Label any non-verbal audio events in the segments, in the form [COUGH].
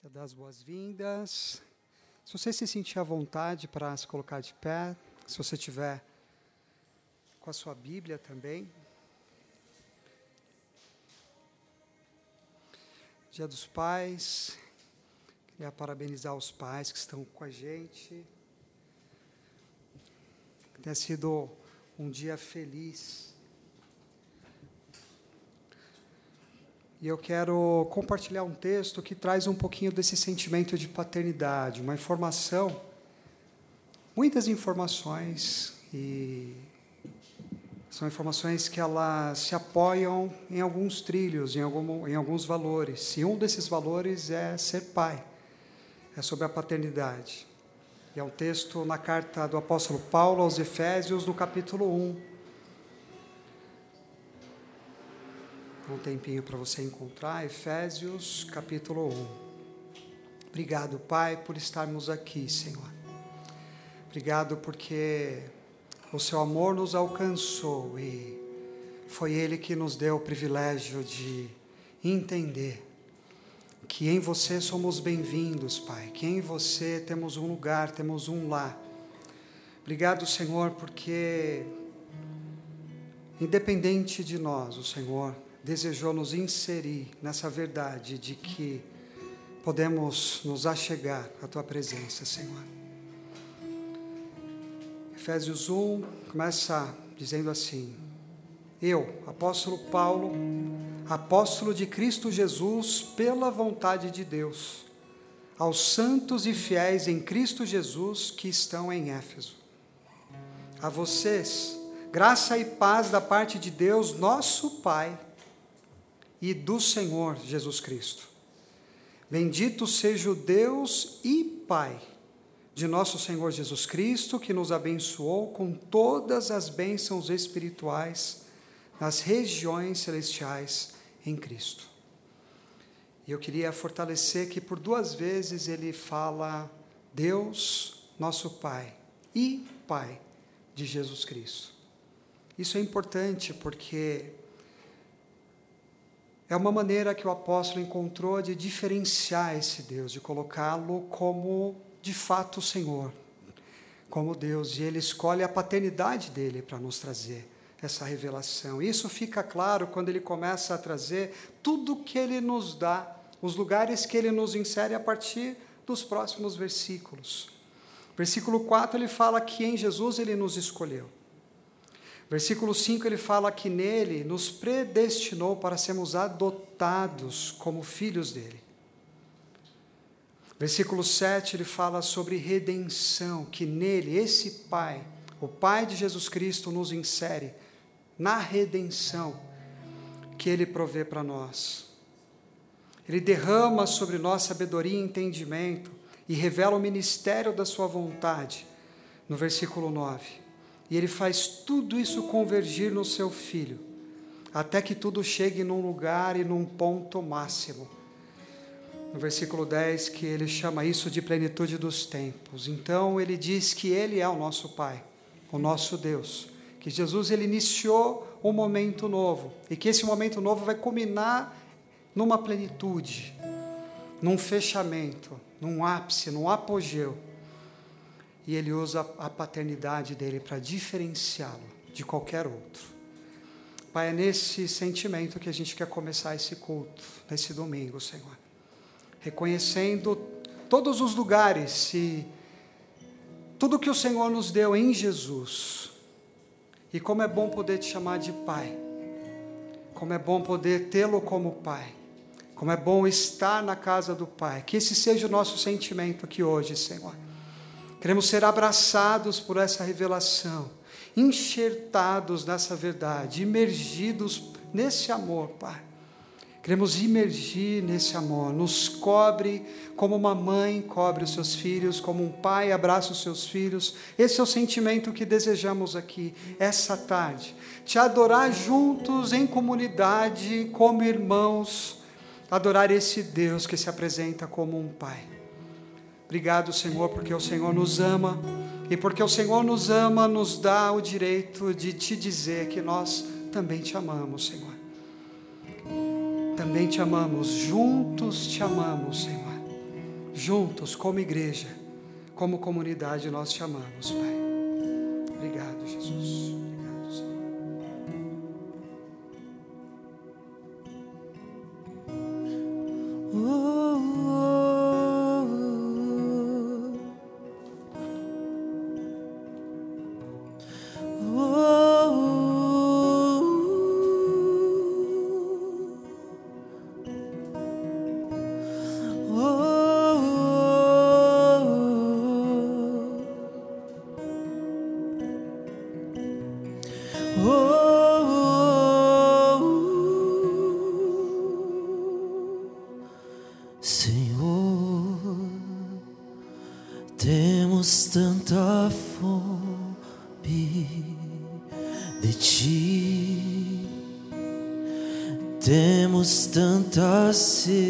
Quero dar as boas-vindas. Se você se sentir à vontade para se colocar de pé, se você tiver com a sua Bíblia também. Dia dos Pais. Queria parabenizar os pais que estão com a gente. Tenha sido um dia feliz. E eu quero compartilhar um texto que traz um pouquinho desse sentimento de paternidade, uma informação, muitas informações, e são informações que elas se apoiam em alguns trilhos, em, algum, em alguns valores. E um desses valores é ser pai, é sobre a paternidade. E é um texto na carta do apóstolo Paulo aos Efésios, no capítulo 1 um tempinho para você encontrar, Efésios capítulo 1. Obrigado, Pai, por estarmos aqui, Senhor. Obrigado porque o seu amor nos alcançou e foi Ele que nos deu o privilégio de entender que em você somos bem-vindos, Pai, que em você temos um lugar, temos um lar. Obrigado, Senhor, porque independente de nós, o Senhor desejou nos inserir nessa verdade de que podemos nos achegar à tua presença, Senhor. Efésios 1 começa dizendo assim: Eu, apóstolo Paulo, apóstolo de Cristo Jesus, pela vontade de Deus, aos santos e fiéis em Cristo Jesus que estão em Éfeso. A vocês, graça e paz da parte de Deus, nosso Pai e do Senhor Jesus Cristo. Bendito seja o Deus e Pai de nosso Senhor Jesus Cristo, que nos abençoou com todas as bênçãos espirituais nas regiões celestiais em Cristo. E eu queria fortalecer que por duas vezes ele fala Deus, nosso Pai, e Pai de Jesus Cristo. Isso é importante porque é uma maneira que o apóstolo encontrou de diferenciar esse Deus, de colocá-lo como de fato o Senhor, como Deus, e ele escolhe a paternidade dele para nos trazer essa revelação. Isso fica claro quando ele começa a trazer tudo que ele nos dá, os lugares que ele nos insere a partir dos próximos versículos. Versículo 4 ele fala que em Jesus ele nos escolheu. Versículo 5 ele fala que nele nos predestinou para sermos adotados como filhos dele. Versículo 7 ele fala sobre redenção, que nele, esse Pai, o Pai de Jesus Cristo, nos insere na redenção que ele provê para nós. Ele derrama sobre nós sabedoria e entendimento e revela o ministério da sua vontade, no versículo 9. E ele faz tudo isso convergir no seu filho, até que tudo chegue num lugar e num ponto máximo. No versículo 10, que ele chama isso de plenitude dos tempos. Então ele diz que ele é o nosso Pai, o nosso Deus, que Jesus ele iniciou um momento novo e que esse momento novo vai culminar numa plenitude, num fechamento, num ápice, num apogeu e ele usa a paternidade dele para diferenciá-lo de qualquer outro. Pai, é nesse sentimento que a gente quer começar esse culto, nesse domingo, Senhor. Reconhecendo todos os lugares e tudo que o Senhor nos deu em Jesus. E como é bom poder te chamar de Pai. Como é bom poder tê-lo como Pai. Como é bom estar na casa do Pai. Que esse seja o nosso sentimento aqui hoje, Senhor Queremos ser abraçados por essa revelação, enxertados nessa verdade, imergidos nesse amor, Pai. Queremos imergir nesse amor, nos cobre como uma mãe cobre os seus filhos, como um pai abraça os seus filhos. Esse é o sentimento que desejamos aqui, essa tarde. Te adorar juntos, em comunidade, como irmãos, adorar esse Deus que se apresenta como um pai. Obrigado, Senhor, porque o Senhor nos ama e porque o Senhor nos ama, nos dá o direito de te dizer que nós também te amamos, Senhor. Também te amamos, juntos te amamos, Senhor. juntos, como igreja, como comunidade, nós te amamos, Pai. Obrigado, Jesus. Obrigado, Senhor. Senhor, tanta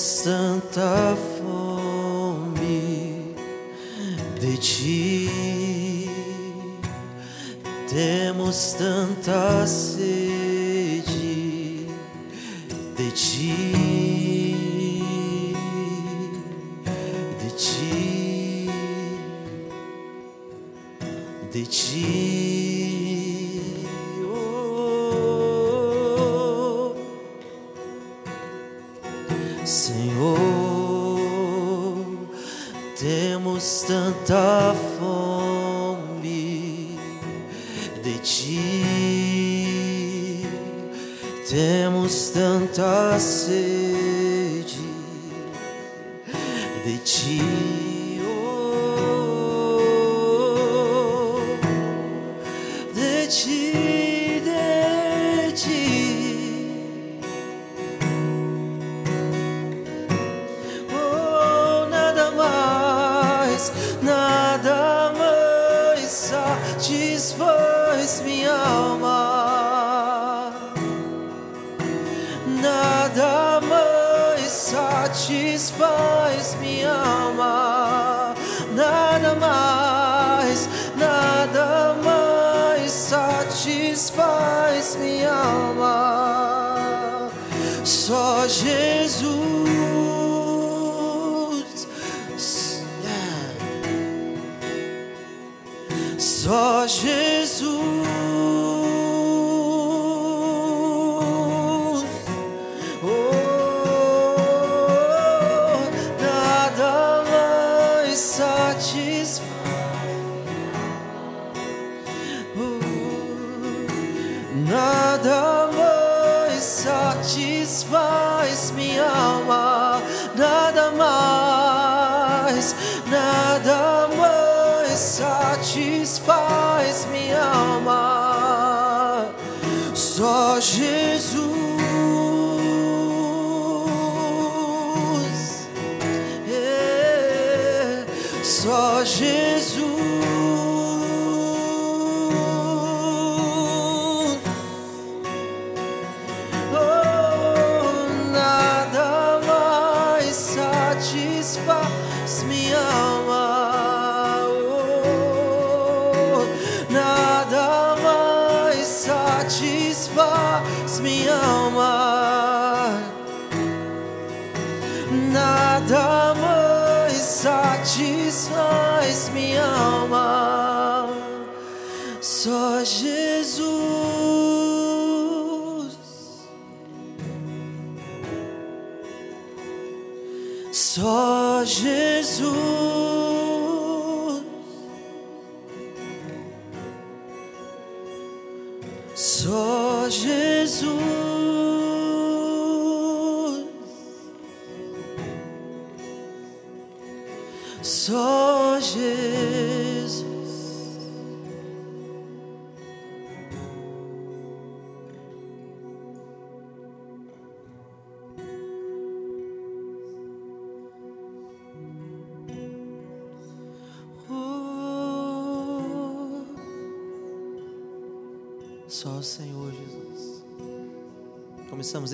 temos tanta fome de ti, temos tanta sede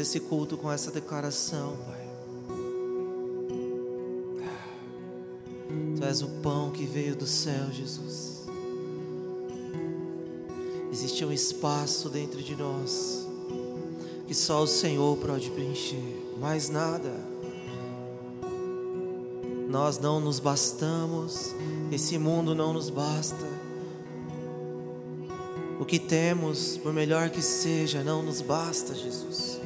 esse culto com essa declaração, Pai. Tu és o pão que veio do céu, Jesus. Existe um espaço dentro de nós que só o Senhor pode preencher, mais nada. Nós não nos bastamos, esse mundo não nos basta. O que temos, por melhor que seja, não nos basta, Jesus.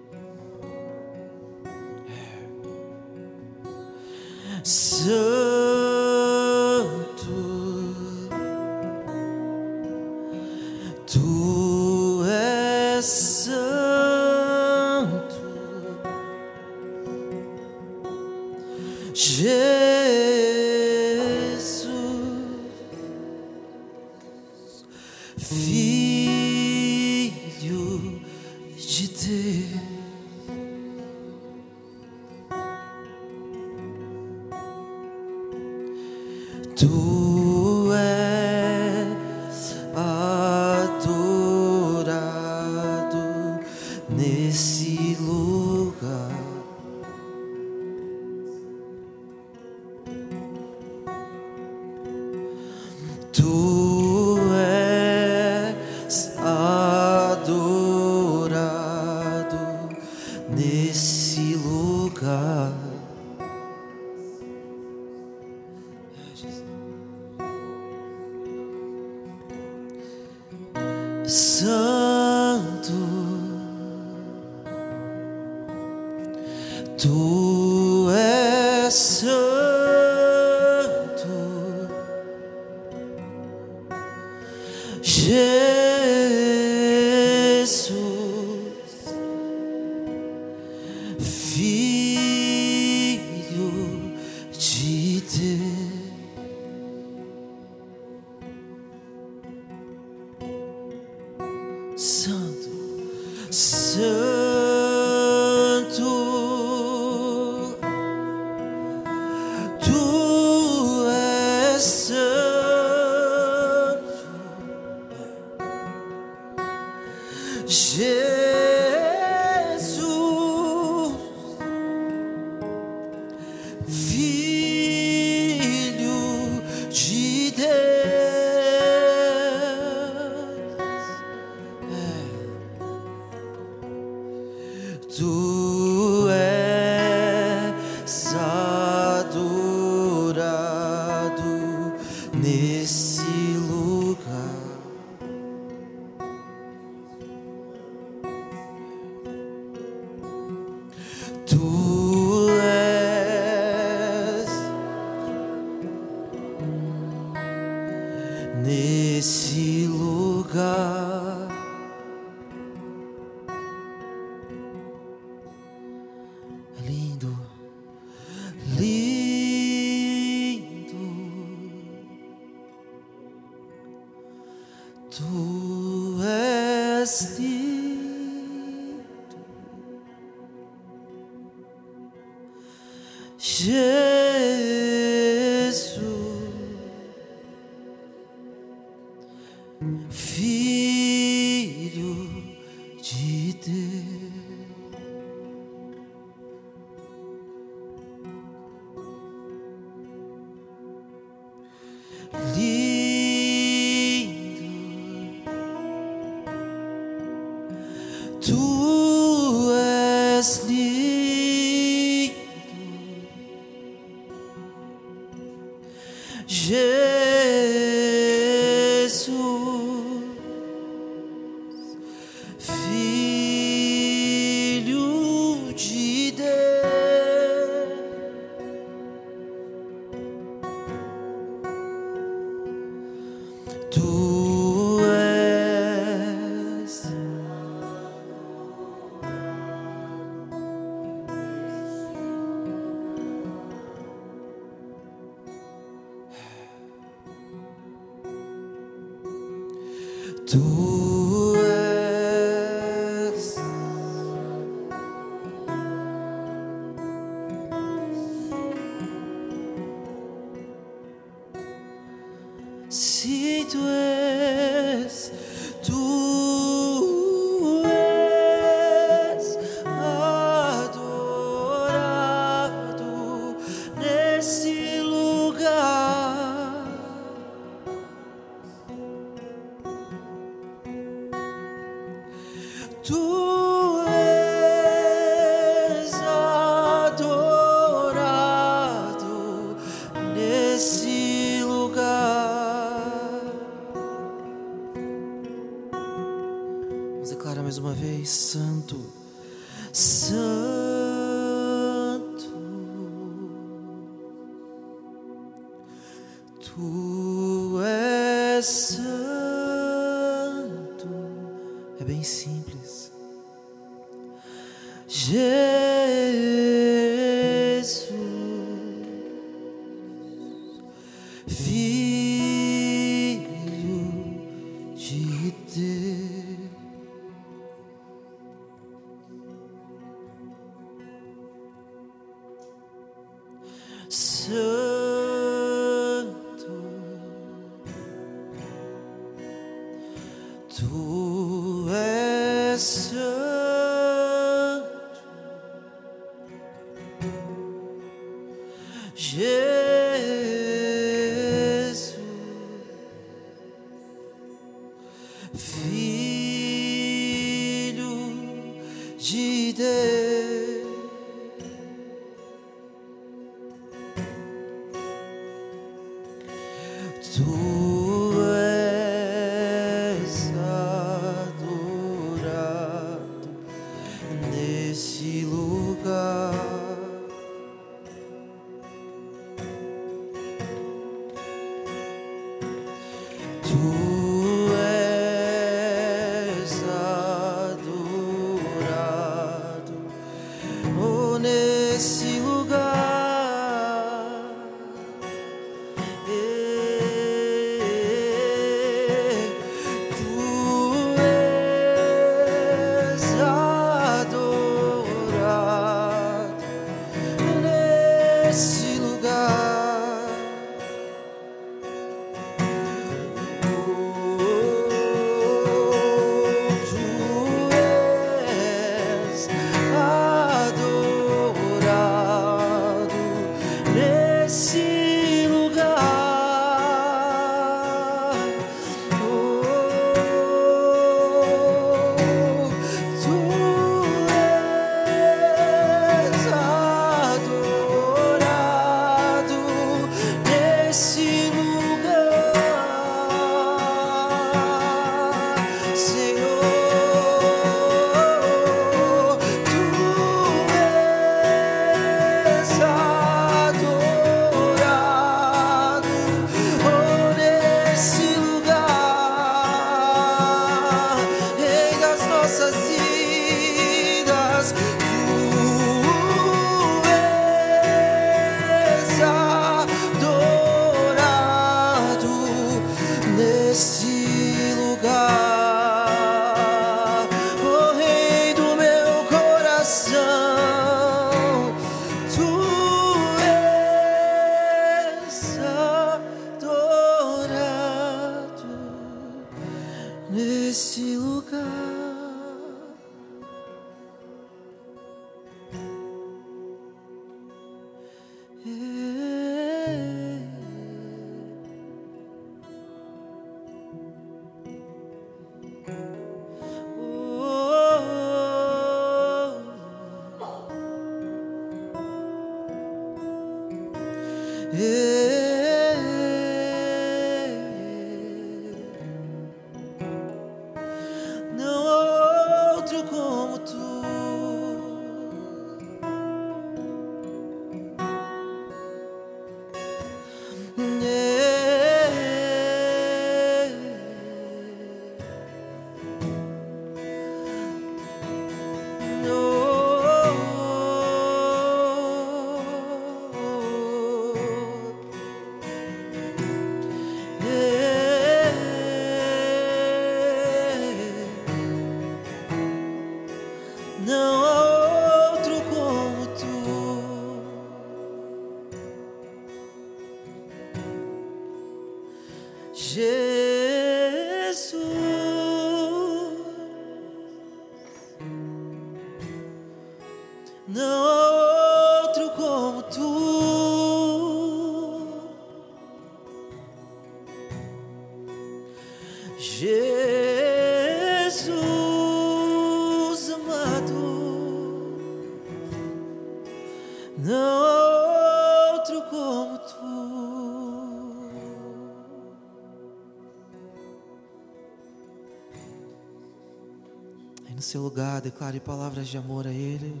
lugar, declare palavras de amor a Ele.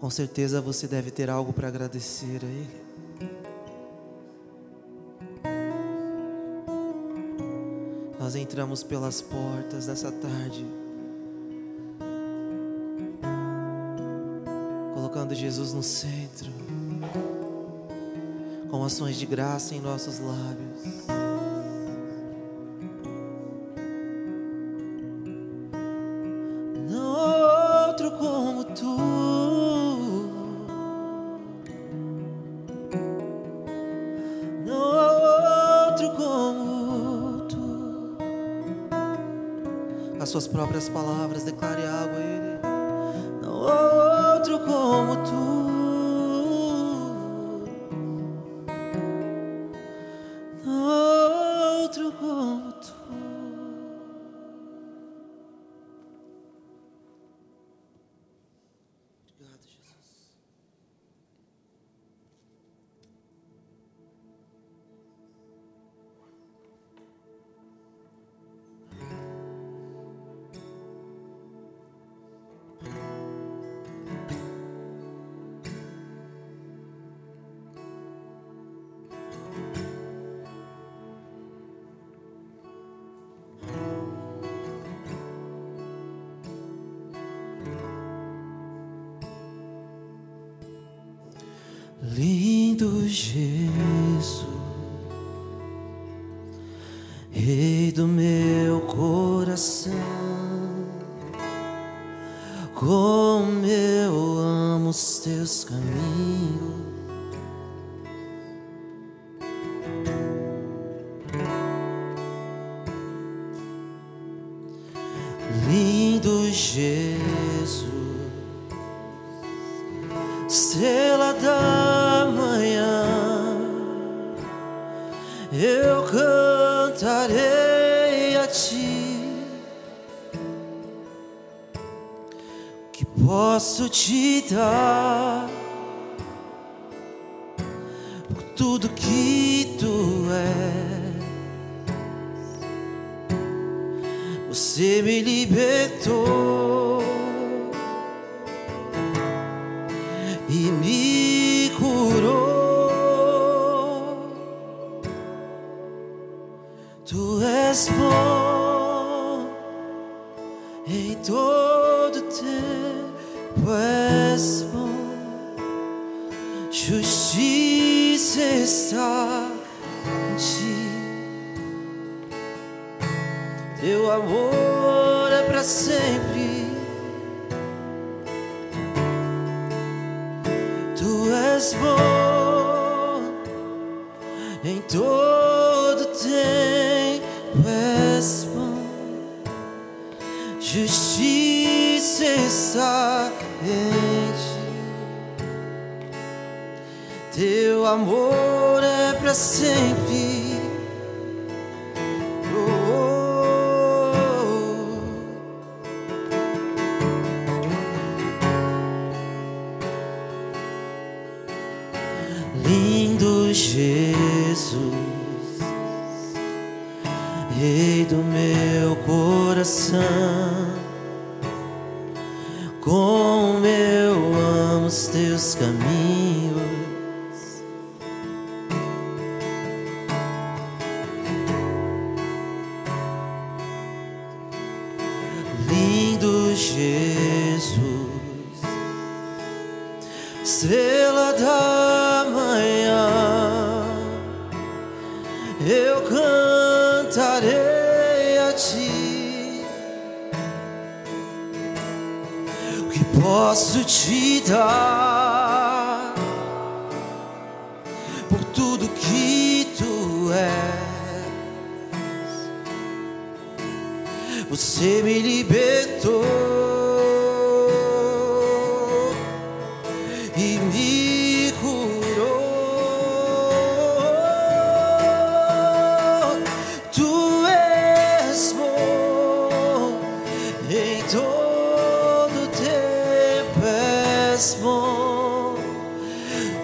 Com certeza você deve ter algo para agradecer a Ele. Nós entramos pelas portas dessa tarde, colocando Jesus no centro, com ações de graça em nossos lábios. as palavras. 是。dó por tudo que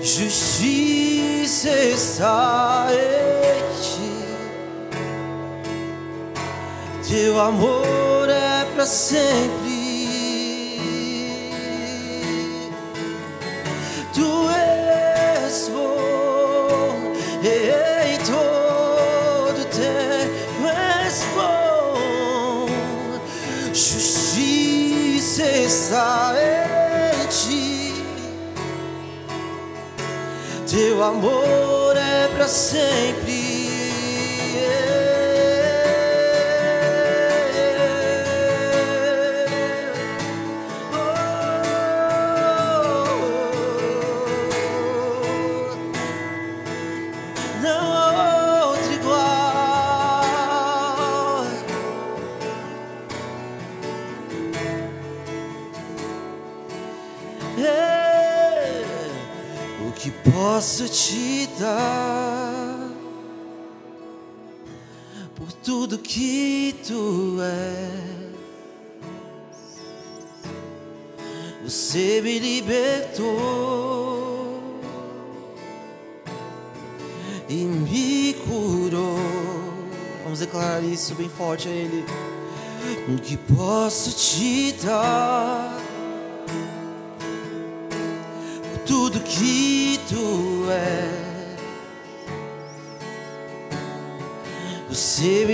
Justiça está em ti. Teu amor é para sempre. Teu amor é para sempre. Posso te dar por tudo que tu és. Você me libertou e me curou. Vamos declarar isso bem forte a Ele. O que posso te dar? Você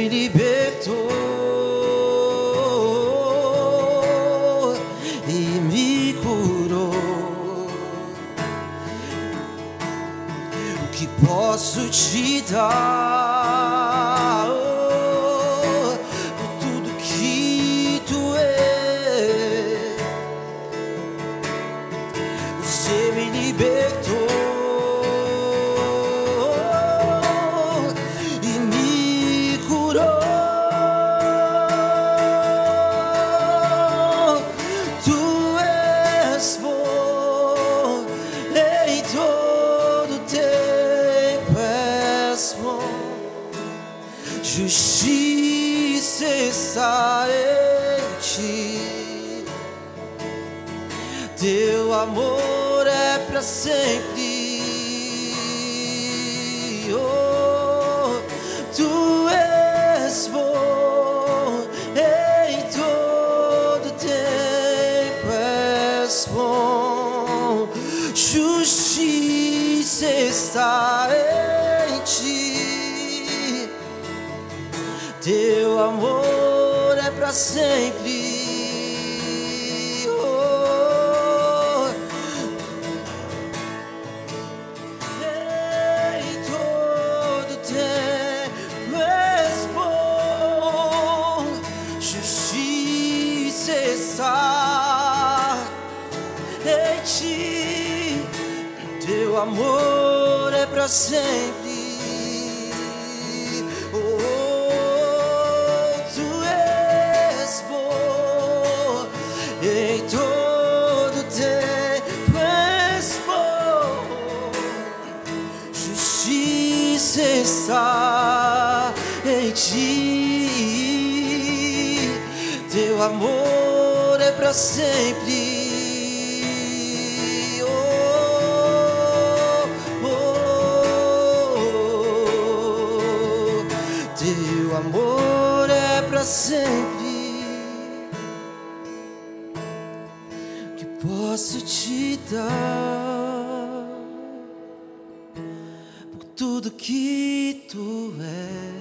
tudo que tu és.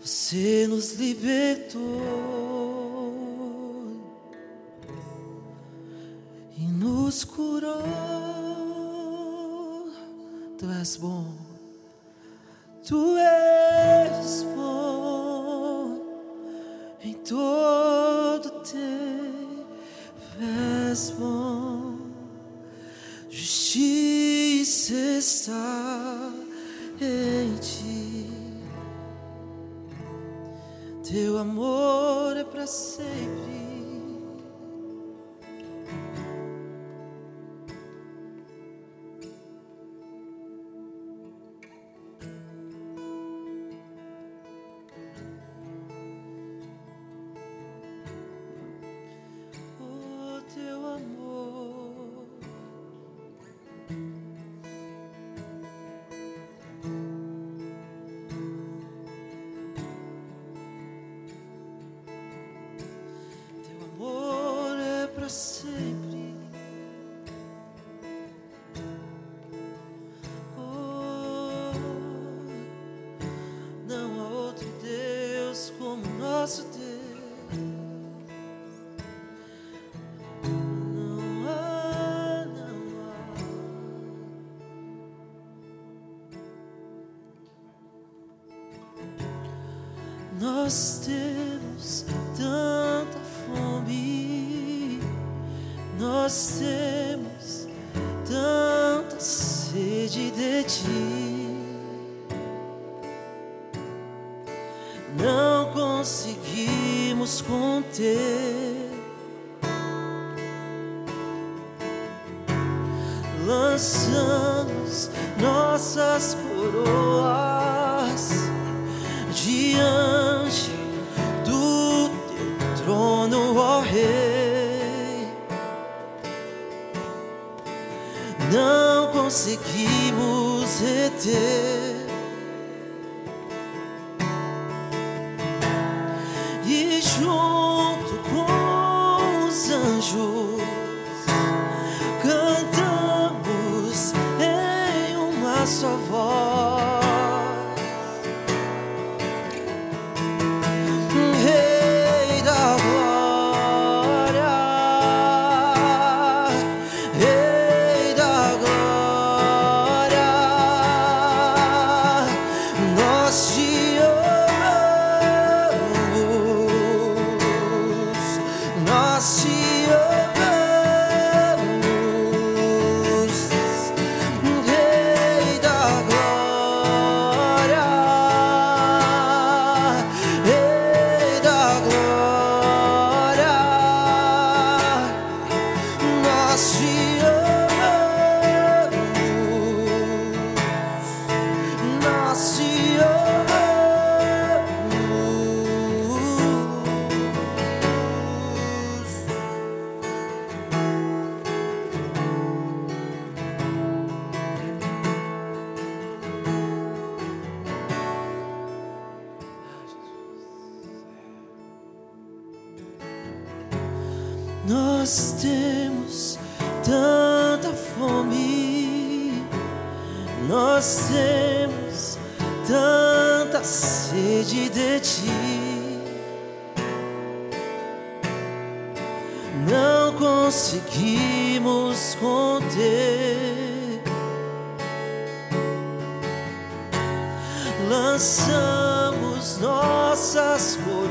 Você nos libertou e nos curou. Tu és bom, tu és bom em todo tempo. És bom, justiça está em ti. Teu amor é para sempre. Conseguimos conter. Lançamos nossas coroas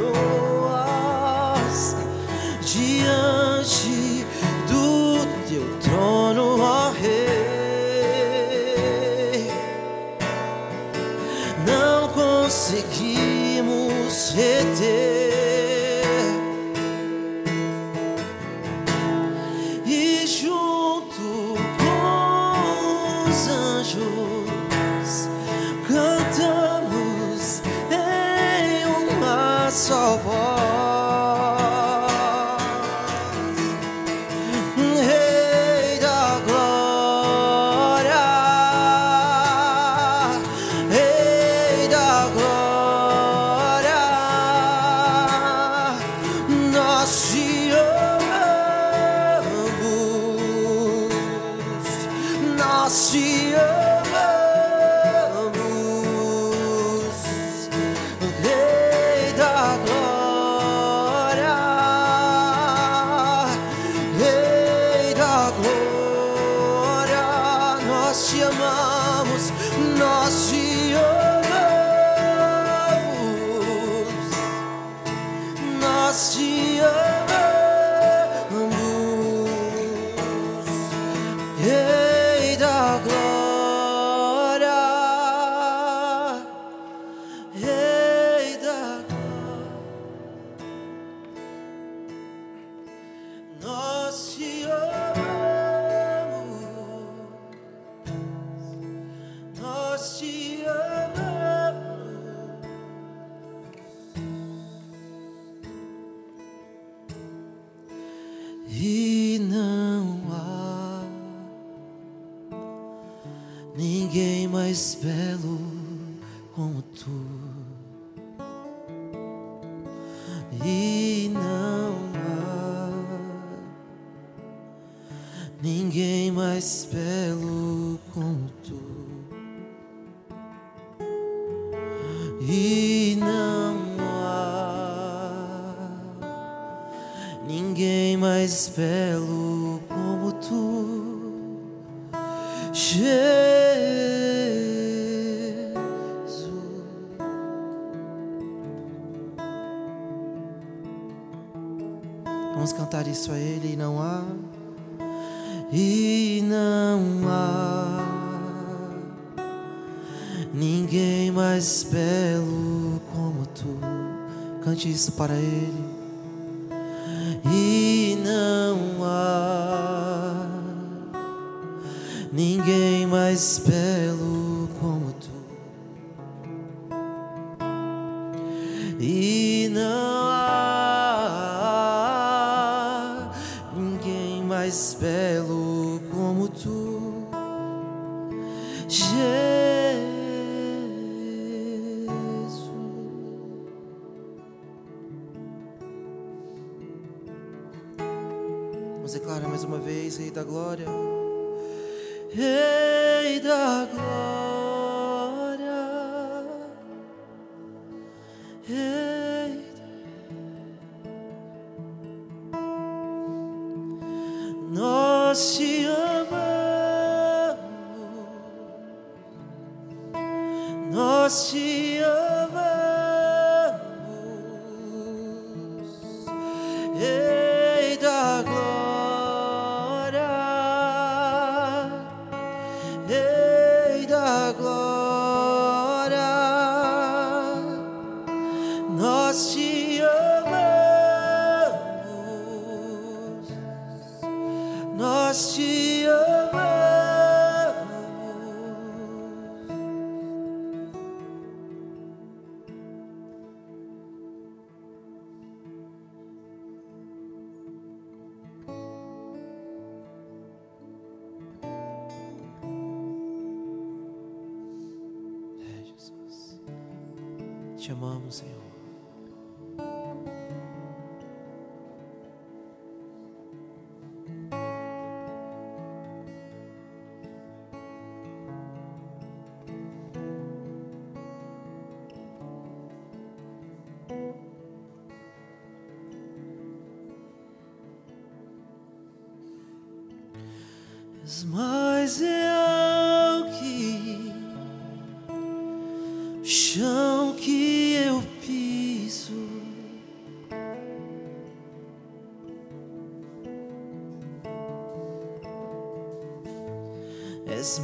És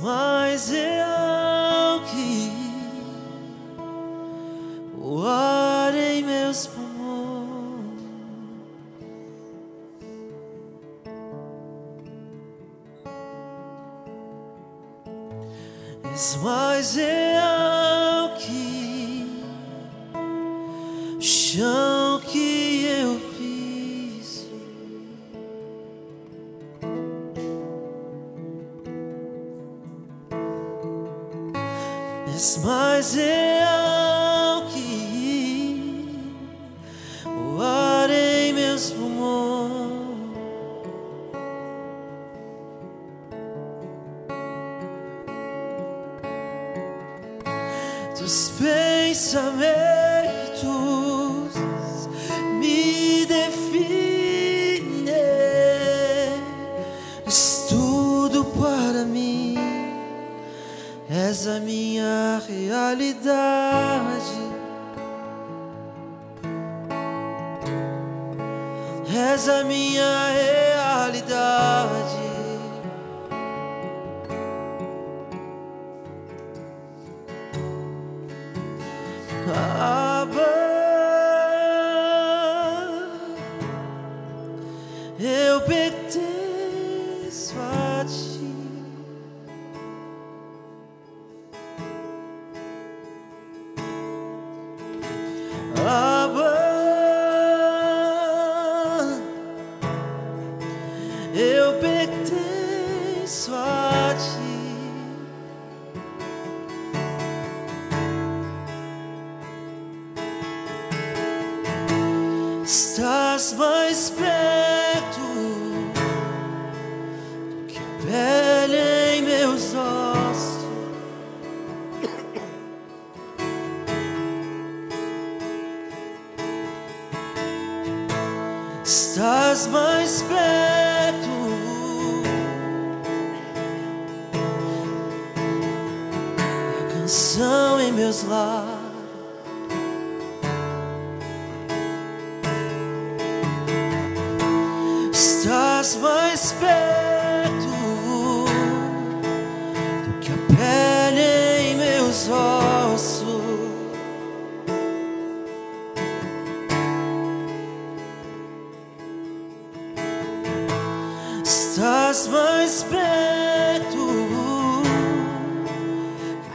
estás mais perto.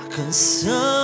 A canção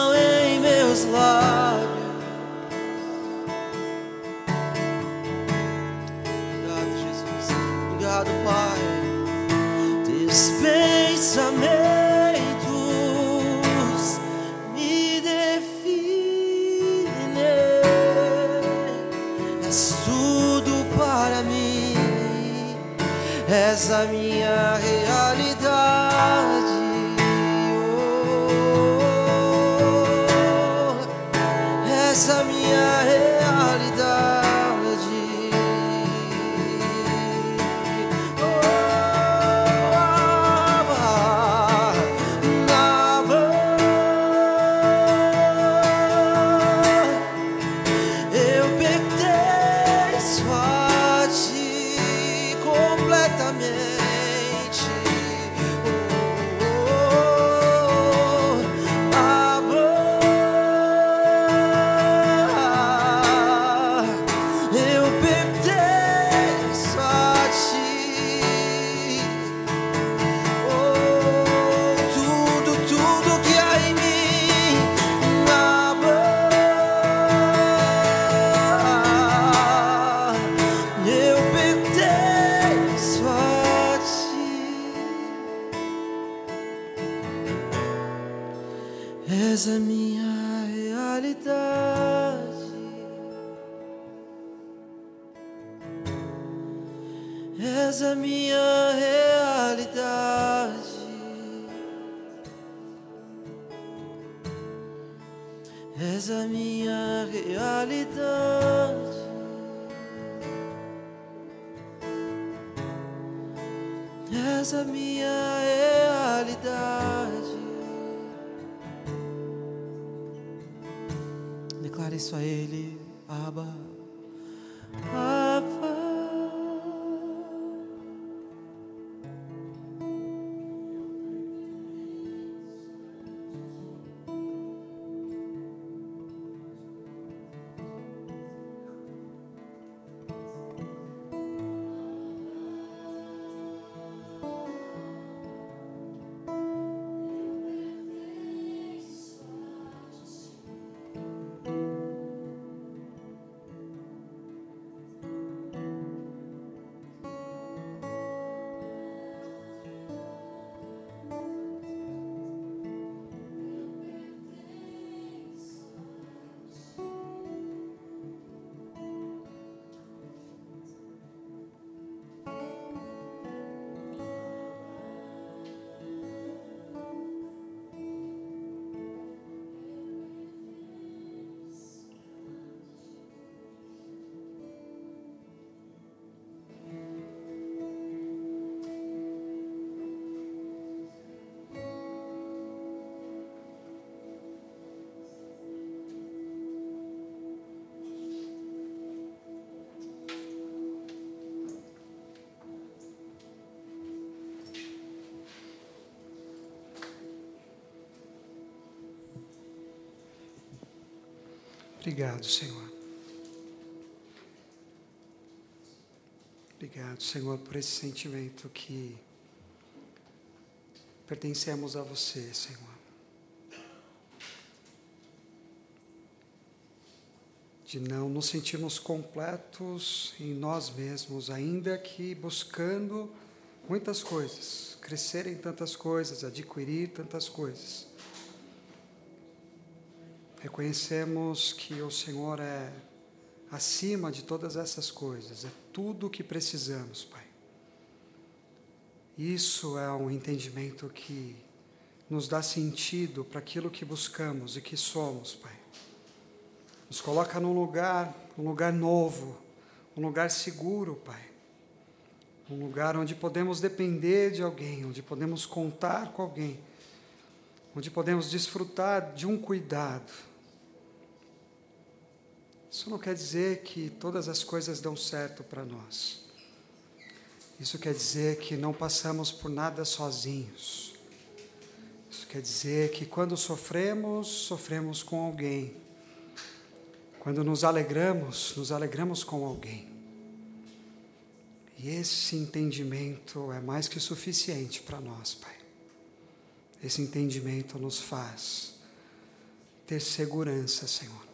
Obrigado, Senhor. Obrigado, Senhor, por esse sentimento que pertencemos a você, Senhor. de não nos sentirmos completos em nós mesmos, ainda que buscando muitas coisas, crescer em tantas coisas, adquirir tantas coisas. Reconhecemos que o Senhor é acima de todas essas coisas, é tudo o que precisamos, Pai. Isso é um entendimento que nos dá sentido para aquilo que buscamos e que somos, Pai. Nos coloca num lugar, um lugar novo, um lugar seguro, Pai. Um lugar onde podemos depender de alguém, onde podemos contar com alguém onde podemos desfrutar de um cuidado. Isso não quer dizer que todas as coisas dão certo para nós. Isso quer dizer que não passamos por nada sozinhos. Isso quer dizer que quando sofremos, sofremos com alguém. Quando nos alegramos, nos alegramos com alguém. E esse entendimento é mais que suficiente para nós, Pai. Esse entendimento nos faz ter segurança, Senhor.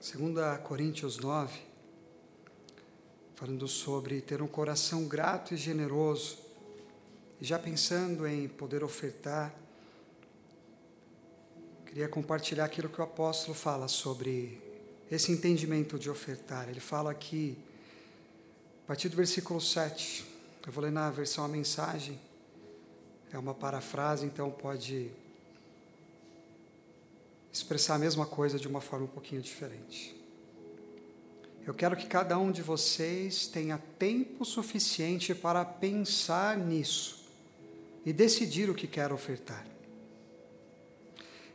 2 Coríntios 9, falando sobre ter um coração grato e generoso, já pensando em poder ofertar, queria compartilhar aquilo que o apóstolo fala sobre esse entendimento de ofertar. Ele fala aqui, a partir do versículo 7, eu vou ler na versão a mensagem, é uma parafrase, então pode expressar a mesma coisa de uma forma um pouquinho diferente. Eu quero que cada um de vocês tenha tempo suficiente para pensar nisso e decidir o que quer ofertar.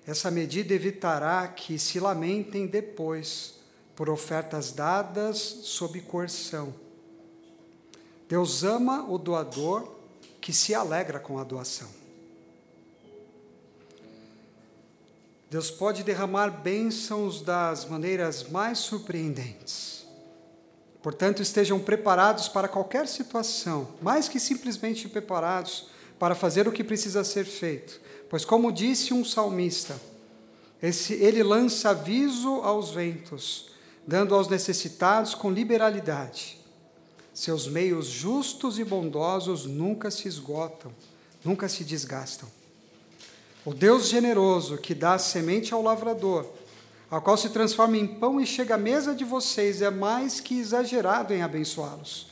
Essa medida evitará que se lamentem depois por ofertas dadas sob coerção. Deus ama o doador que se alegra com a doação. Deus pode derramar bênçãos das maneiras mais surpreendentes. Portanto, estejam preparados para qualquer situação, mais que simplesmente preparados para fazer o que precisa ser feito. Pois, como disse um salmista, esse, ele lança aviso aos ventos, dando aos necessitados com liberalidade. Seus meios justos e bondosos nunca se esgotam, nunca se desgastam. O Deus generoso que dá a semente ao lavrador, ao qual se transforma em pão e chega à mesa de vocês, é mais que exagerado em abençoá-los.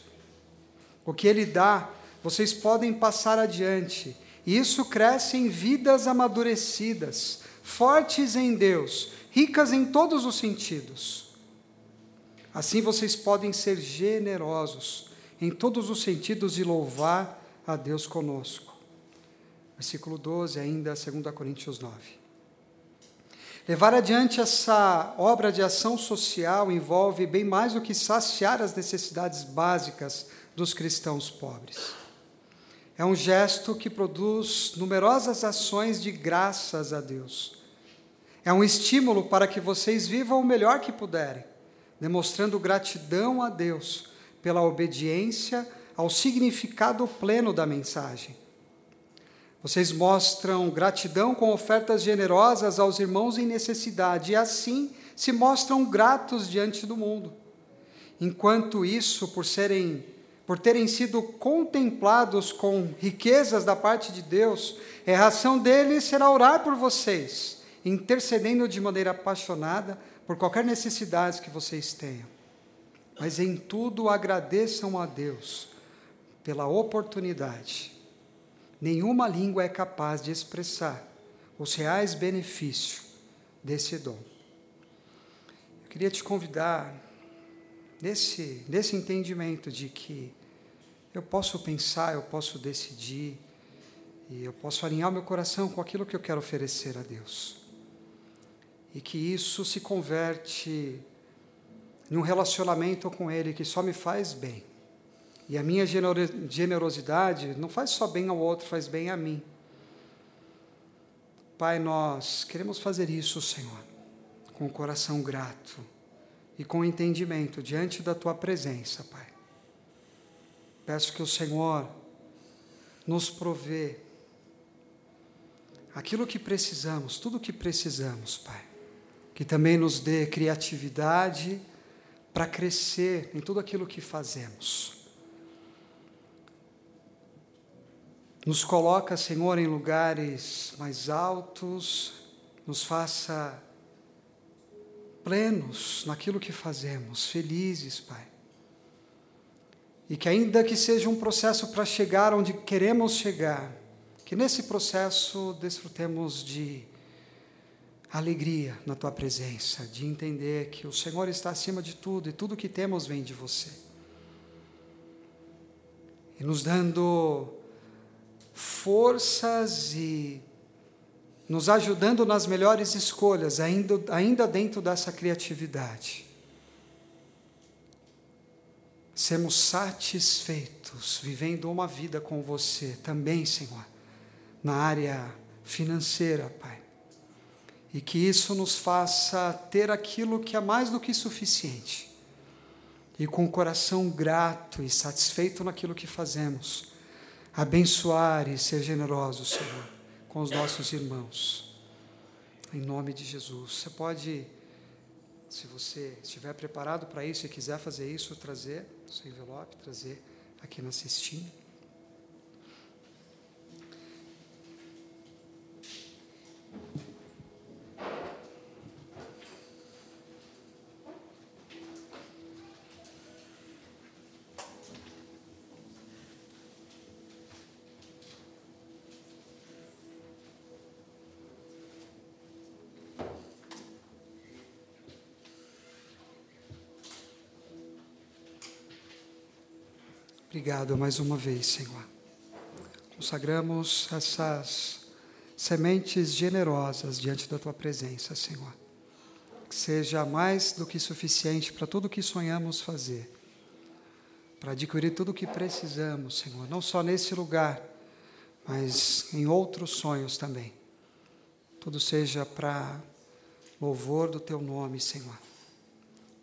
O que ele dá, vocês podem passar adiante, e isso cresce em vidas amadurecidas, fortes em Deus, ricas em todos os sentidos. Assim vocês podem ser generosos em todos os sentidos e louvar a Deus conosco. Versículo 12, ainda 2 Coríntios 9. Levar adiante essa obra de ação social envolve bem mais do que saciar as necessidades básicas dos cristãos pobres. É um gesto que produz numerosas ações de graças a Deus. É um estímulo para que vocês vivam o melhor que puderem, demonstrando gratidão a Deus pela obediência ao significado pleno da mensagem vocês mostram gratidão com ofertas generosas aos irmãos em necessidade e assim se mostram gratos diante do mundo. Enquanto isso, por serem por terem sido contemplados com riquezas da parte de Deus, a reação dele será orar por vocês, intercedendo de maneira apaixonada por qualquer necessidade que vocês tenham. Mas em tudo agradeçam a Deus pela oportunidade nenhuma língua é capaz de expressar os reais benefícios desse dom. Eu queria te convidar nesse, nesse entendimento de que eu posso pensar, eu posso decidir, e eu posso alinhar meu coração com aquilo que eu quero oferecer a Deus. E que isso se converte num relacionamento com Ele que só me faz bem. E a minha generosidade não faz só bem ao outro, faz bem a mim. Pai, nós queremos fazer isso, Senhor, com o coração grato e com entendimento diante da tua presença, Pai. Peço que o Senhor nos provê aquilo que precisamos, tudo o que precisamos, Pai. Que também nos dê criatividade para crescer em tudo aquilo que fazemos. Nos coloca, Senhor, em lugares mais altos, nos faça plenos naquilo que fazemos, felizes, Pai. E que, ainda que seja um processo para chegar onde queremos chegar, que nesse processo desfrutemos de alegria na tua presença, de entender que o Senhor está acima de tudo e tudo que temos vem de você. E nos dando forças e nos ajudando nas melhores escolhas, ainda, ainda dentro dessa criatividade. Sermos satisfeitos vivendo uma vida com você também, Senhor, na área financeira, Pai e que isso nos faça ter aquilo que é mais do que suficiente. E com o coração grato e satisfeito naquilo que fazemos, abençoar e ser generoso, Senhor, com os nossos irmãos. Em nome de Jesus. Você pode, se você estiver preparado para isso e quiser fazer isso, trazer o seu envelope, trazer aqui na cestinha. Obrigado mais uma vez, Senhor. Consagramos essas sementes generosas diante da tua presença, Senhor. Que seja mais do que suficiente para tudo o que sonhamos fazer, para adquirir tudo o que precisamos, Senhor, não só nesse lugar, mas em outros sonhos também. Tudo seja para louvor do teu nome, Senhor.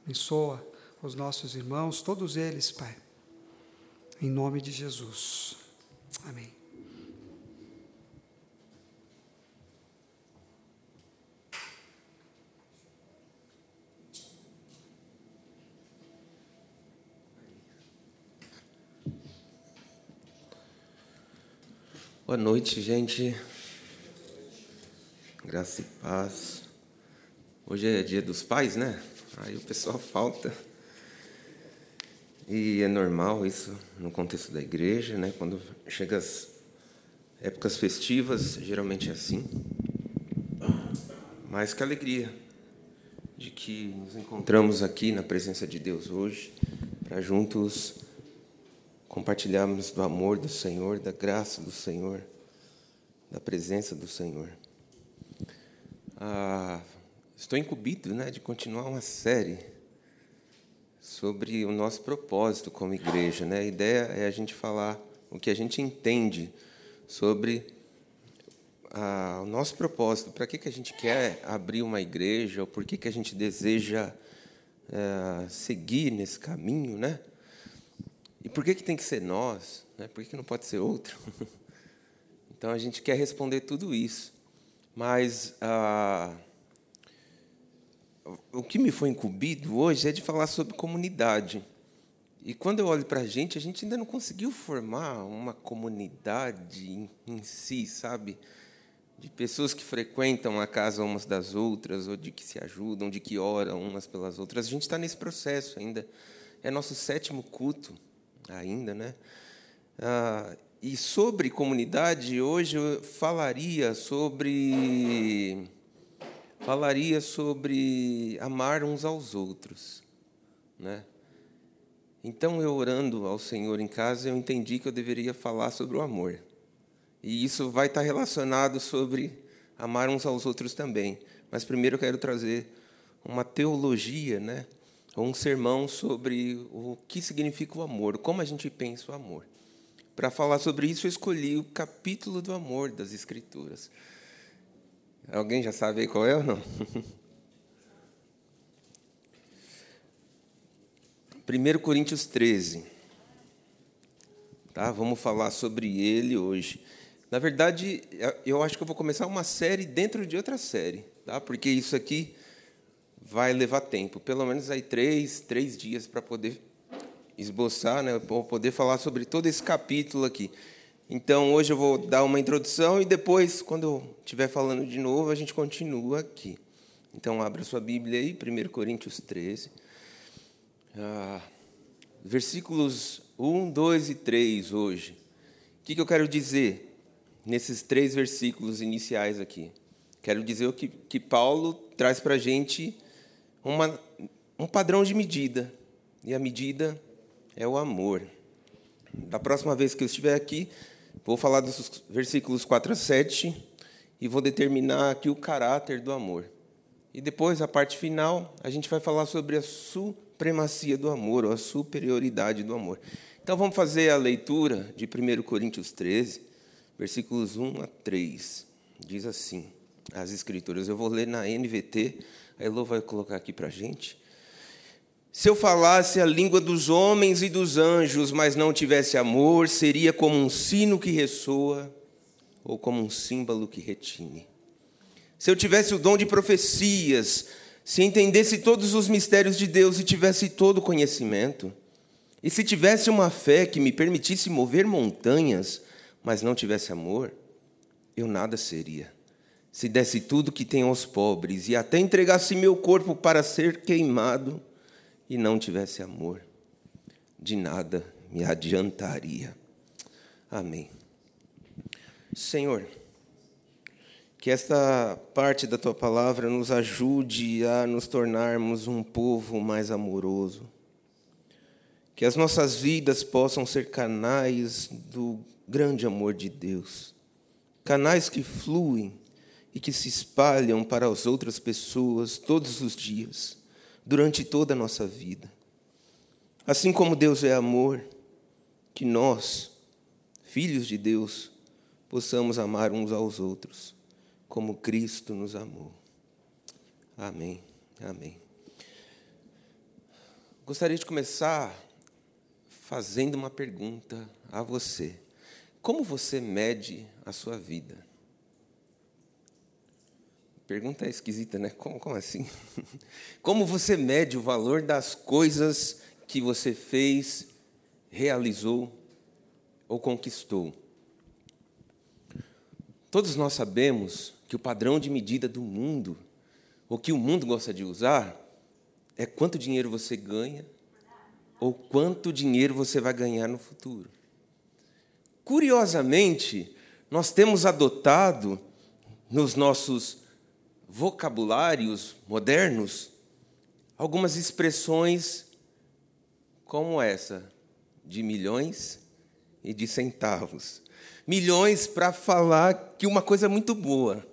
Abençoa os nossos irmãos, todos eles, Pai em nome de Jesus. Amém. Boa noite, gente. Graça e paz. Hoje é dia dos pais, né? Aí o pessoal falta. E é normal isso no contexto da igreja, né? Quando chega as épocas festivas, geralmente é assim. Mas que alegria de que nos encontramos aqui na presença de Deus hoje, para juntos compartilharmos do amor do Senhor, da graça do Senhor, da presença do Senhor. Ah, estou incumbido né, de continuar uma série sobre o nosso propósito como igreja. Né? A ideia é a gente falar o que a gente entende sobre o nosso propósito, para que, que a gente quer abrir uma igreja, ou por que, que a gente deseja é, seguir nesse caminho, né? E por que, que tem que ser nós? Né? Por que, que não pode ser outro? [LAUGHS] então a gente quer responder tudo isso. Mas ah, o que me foi incumbido hoje é de falar sobre comunidade. E quando eu olho para a gente, a gente ainda não conseguiu formar uma comunidade em, si, sabe? De pessoas que frequentam a casa umas das outras, ou de que se ajudam, de que oram umas pelas outras. A gente está nesse processo ainda. É nosso sétimo culto ainda, né? Ah, e sobre comunidade, hoje eu falaria sobre falaria sobre amar uns aos outros, né? Então, eu orando ao Senhor em casa, eu entendi que eu deveria falar sobre o amor. E isso vai estar relacionado sobre amar uns aos outros também. Mas primeiro eu quero trazer uma teologia, né? Ou um sermão sobre o que significa o amor, como a gente pensa o amor. Para falar sobre isso, eu escolhi o capítulo do amor das Escrituras. Alguém já sabe qual é ou não? [LAUGHS] 1 Coríntios 13. Tá? Vamos falar sobre ele hoje. Na verdade, eu acho que eu vou começar uma série dentro de outra série, tá? porque isso aqui vai levar tempo, pelo menos aí três, três dias para poder esboçar, né, poder falar sobre todo esse capítulo aqui. Então, hoje eu vou dar uma introdução e depois, quando eu estiver falando de novo, a gente continua aqui. Então, abra sua Bíblia aí, 1 Coríntios 13. Ah, versículos 1, 2 e 3 hoje. O que, que eu quero dizer nesses três versículos iniciais aqui? Quero dizer o que, que Paulo traz para a gente uma, um padrão de medida. E a medida é o amor. Da próxima vez que eu estiver aqui, vou falar dos versículos 4 a 7 e vou determinar aqui o caráter do amor. E depois, a parte final, a gente vai falar sobre a supremacia do amor, ou a superioridade do amor. Então vamos fazer a leitura de 1 Coríntios 13, versículos 1 a 3. Diz assim: as Escrituras. Eu vou ler na NVT, a Elô vai colocar aqui para a gente. Se eu falasse a língua dos homens e dos anjos, mas não tivesse amor, seria como um sino que ressoa ou como um símbolo que retine. Se eu tivesse o dom de profecias, se entendesse todos os mistérios de Deus e tivesse todo o conhecimento, e se tivesse uma fé que me permitisse mover montanhas, mas não tivesse amor, eu nada seria. Se desse tudo que tem aos pobres e até entregasse meu corpo para ser queimado, e não tivesse amor, de nada me adiantaria. Amém. Senhor, que esta parte da tua palavra nos ajude a nos tornarmos um povo mais amoroso. Que as nossas vidas possam ser canais do grande amor de Deus. Canais que fluem e que se espalham para as outras pessoas todos os dias durante toda a nossa vida. Assim como Deus é amor, que nós, filhos de Deus, possamos amar uns aos outros, como Cristo nos amou. Amém. Amém. Gostaria de começar fazendo uma pergunta a você. Como você mede a sua vida? Pergunta é esquisita, né? Como, como assim? [LAUGHS] Como você mede o valor das coisas que você fez, realizou ou conquistou? Todos nós sabemos que o padrão de medida do mundo, o que o mundo gosta de usar, é quanto dinheiro você ganha ou quanto dinheiro você vai ganhar no futuro. Curiosamente, nós temos adotado nos nossos vocabulários modernos algumas expressões como essa, de milhões e de centavos. Milhões para falar que uma coisa é muito boa,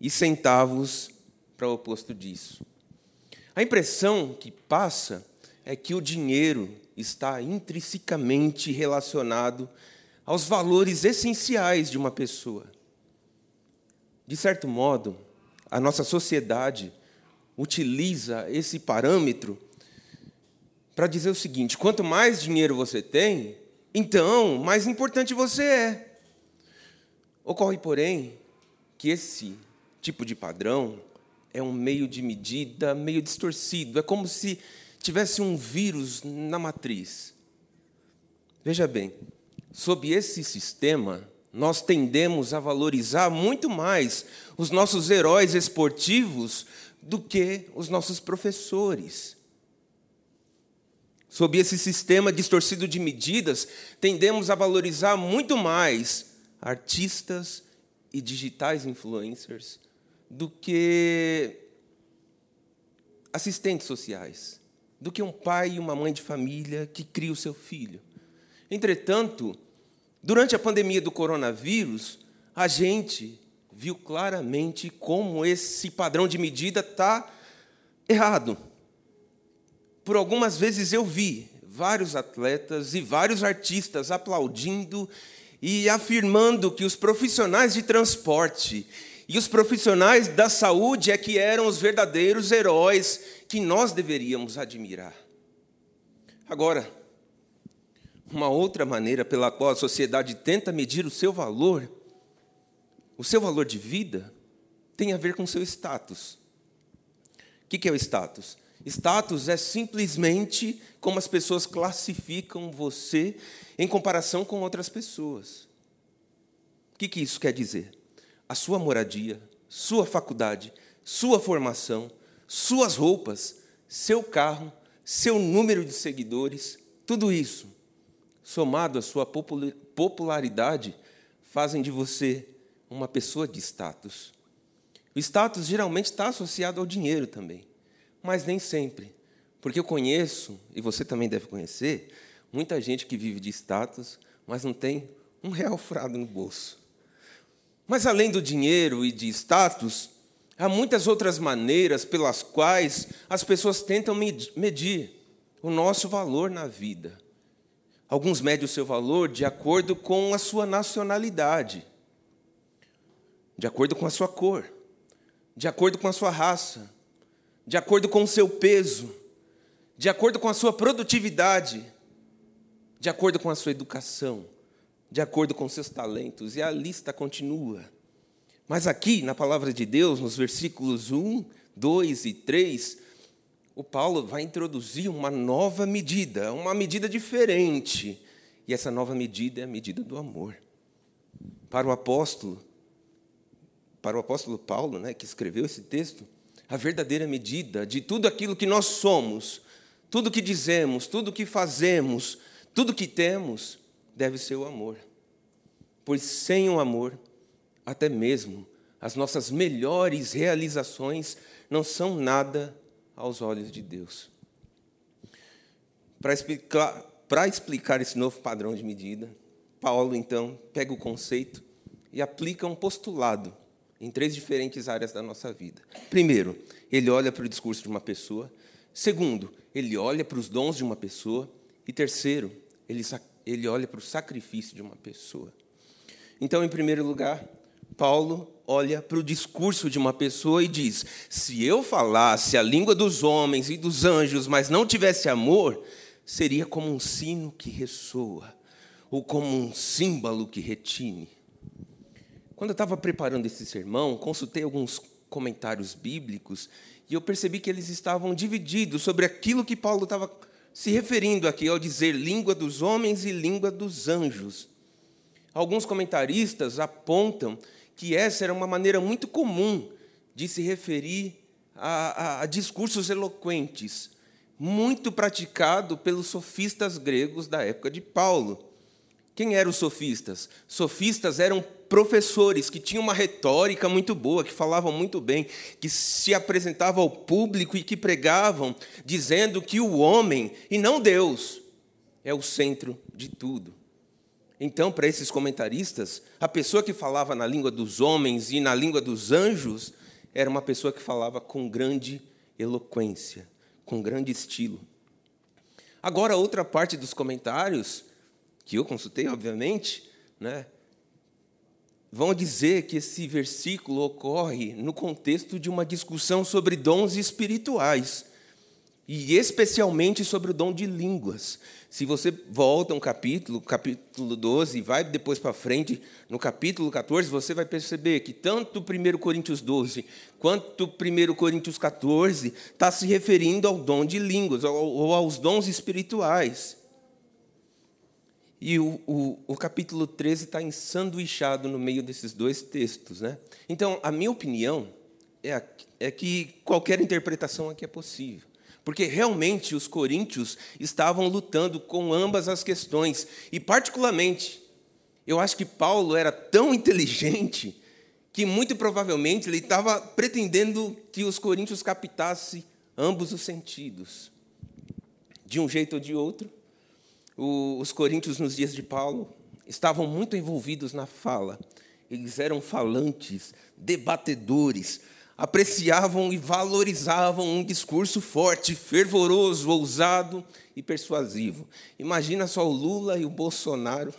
e centavos para o oposto disso. A impressão que passa é que o dinheiro está intrinsecamente relacionado aos valores essenciais de uma pessoa. De certo modo, a nossa sociedade utiliza esse parâmetro para dizer o seguinte: quanto mais dinheiro você tem, então mais importante você é. Ocorre, porém, que esse tipo de padrão é um meio de medida meio distorcido. É como se tivesse um vírus na matriz. Veja bem, sob esse sistema, nós tendemos a valorizar muito mais os nossos heróis esportivos do que os nossos professores. Sob esse sistema distorcido de medidas, tendemos a valorizar muito mais artistas e digitais influencers do que assistentes sociais, do que um pai e uma mãe de família que cria o seu filho. Entretanto, Durante a pandemia do coronavírus, a gente viu claramente como esse padrão de medida está errado. Por algumas vezes eu vi vários atletas e vários artistas aplaudindo e afirmando que os profissionais de transporte e os profissionais da saúde é que eram os verdadeiros heróis que nós deveríamos admirar. Agora, uma outra maneira pela qual a sociedade tenta medir o seu valor, o seu valor de vida, tem a ver com o seu status. O que é o status? Status é simplesmente como as pessoas classificam você em comparação com outras pessoas. O que, isso quer dizer? A sua moradia, sua faculdade, sua formação, suas roupas, seu carro, seu número de seguidores, tudo isso, somado à sua popularidade, fazem de você uma pessoa de status. O status geralmente está associado ao dinheiro também, mas nem sempre. Porque eu conheço, e você também deve conhecer, muita gente que vive de status, mas não tem um real furado no bolso. Mas além do dinheiro e de status, há muitas outras maneiras pelas quais as pessoas tentam medir o nosso valor na vida. Alguns medem o seu valor de acordo com a sua nacionalidade, de acordo com a sua cor, de acordo com a sua raça, de acordo com o seu peso, de acordo com a sua produtividade, de acordo com a sua educação, de acordo com seus talentos, e a lista continua. Mas aqui, na palavra de Deus, nos versículos 1, 2 e 3, o Paulo vai introduzir uma nova medida, uma medida diferente. E essa nova medida é a medida do amor. Para o apóstolo, para o apóstolo Paulo, né, que escreveu esse texto, a verdadeira medida de tudo aquilo que nós somos, tudo que dizemos, tudo que fazemos, tudo que temos, deve ser o amor. Pois sem o amor, até mesmo as nossas melhores realizações não são nada aos olhos de Deus. Para explicar, para explicar esse novo padrão de medida, Paulo então pega o conceito e aplica um postulado em três diferentes áreas da nossa vida. Primeiro, ele olha para o discurso de uma pessoa. Segundo, ele olha para os dons de uma pessoa. E terceiro, ele, ele olha para o sacrifício de uma pessoa. Então, em primeiro lugar, Paulo olha para o discurso de uma pessoa e diz: se eu falasse a língua dos homens e dos anjos, mas não tivesse amor, seria como um sino que ressoa, ou como um símbolo que retine. Quando eu estava preparando esse sermão, consultei alguns comentários bíblicos e eu percebi que eles estavam divididos sobre aquilo que Paulo estava se referindo aqui ao dizer língua dos homens e língua dos anjos. Alguns comentaristas apontam que essa era uma maneira muito comum de se referir a, a, a discursos eloquentes, muito praticado pelos sofistas gregos da época de Paulo. Quem eram os sofistas? Sofistas eram professores que tinham uma retórica muito boa, que falavam muito bem, que se apresentavam ao público e que pregavam dizendo que o homem, e não Deus, é o centro de tudo. Então, para esses comentaristas, a pessoa que falava na língua dos homens e na língua dos anjos era uma pessoa que falava com grande eloquência, com grande estilo. Agora, outra parte dos comentários, que eu consultei, obviamente, né, vão dizer que esse versículo ocorre no contexto de uma discussão sobre dons espirituais, e especialmente sobre o dom de línguas. Se você volta um capítulo, capítulo 12, e vai depois para frente, no capítulo 14, você vai perceber que tanto 1 Coríntios 12 quanto 1 Coríntios 14 está se referindo ao dom de línguas, ou aos dons espirituais. E o, o, o capítulo 13 está ensanduichado no meio desses dois textos. Né? Então, a minha opinião é, é que qualquer interpretação aqui é possível. Porque realmente os coríntios estavam lutando com ambas as questões. E, particularmente, eu acho que Paulo era tão inteligente que, muito provavelmente, ele estava pretendendo que os coríntios captassem ambos os sentidos. De um jeito ou de outro, os coríntios, nos dias de Paulo, estavam muito envolvidos na fala. Eles eram falantes, debatedores, apreciavam e valorizavam um discurso forte, fervoroso, ousado e persuasivo. Imagina só o Lula e o Bolsonaro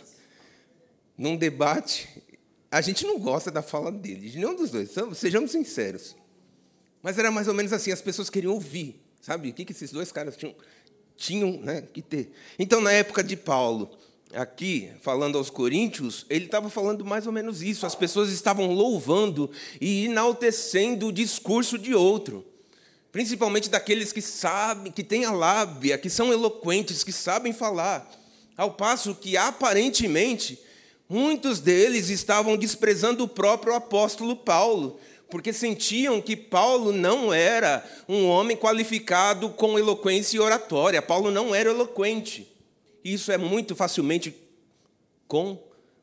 num debate. A gente não gosta da fala deles, de nenhum dos dois, sejamos sinceros. Mas era mais ou menos assim, as pessoas queriam ouvir, sabe? O que esses dois caras tinham tinham né, que ter. Então, na época de Paulo, aqui, falando aos coríntios, ele estava falando mais ou menos isso. As pessoas estavam louvando e enaltecendo o discurso de outro. Principalmente daqueles que sabem, que têm a lábia, que são eloquentes, que sabem falar. Ao passo que, aparentemente, Muitos deles estavam desprezando o próprio apóstolo Paulo, porque sentiam que Paulo não era um homem qualificado com eloquência e oratória. Paulo não era eloquente. Isso é muito facilmente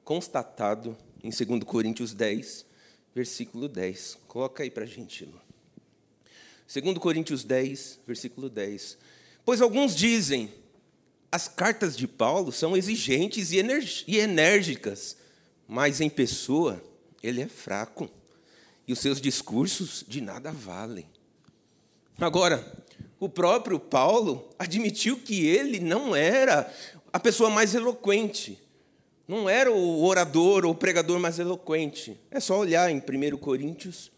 constatado em 2 Coríntios 10, versículo 10. Coloca aí para a gente, Lu. 2 Coríntios 10, versículo 10. Pois alguns dizem, as cartas de Paulo são exigentes e enérgicas, mas em pessoa ele é fraco e os seus discursos de nada valem. Agora, o próprio Paulo admitiu que ele não era a pessoa mais eloquente, não era o orador ou pregador mais eloquente. É só olhar em 1 Coríntios,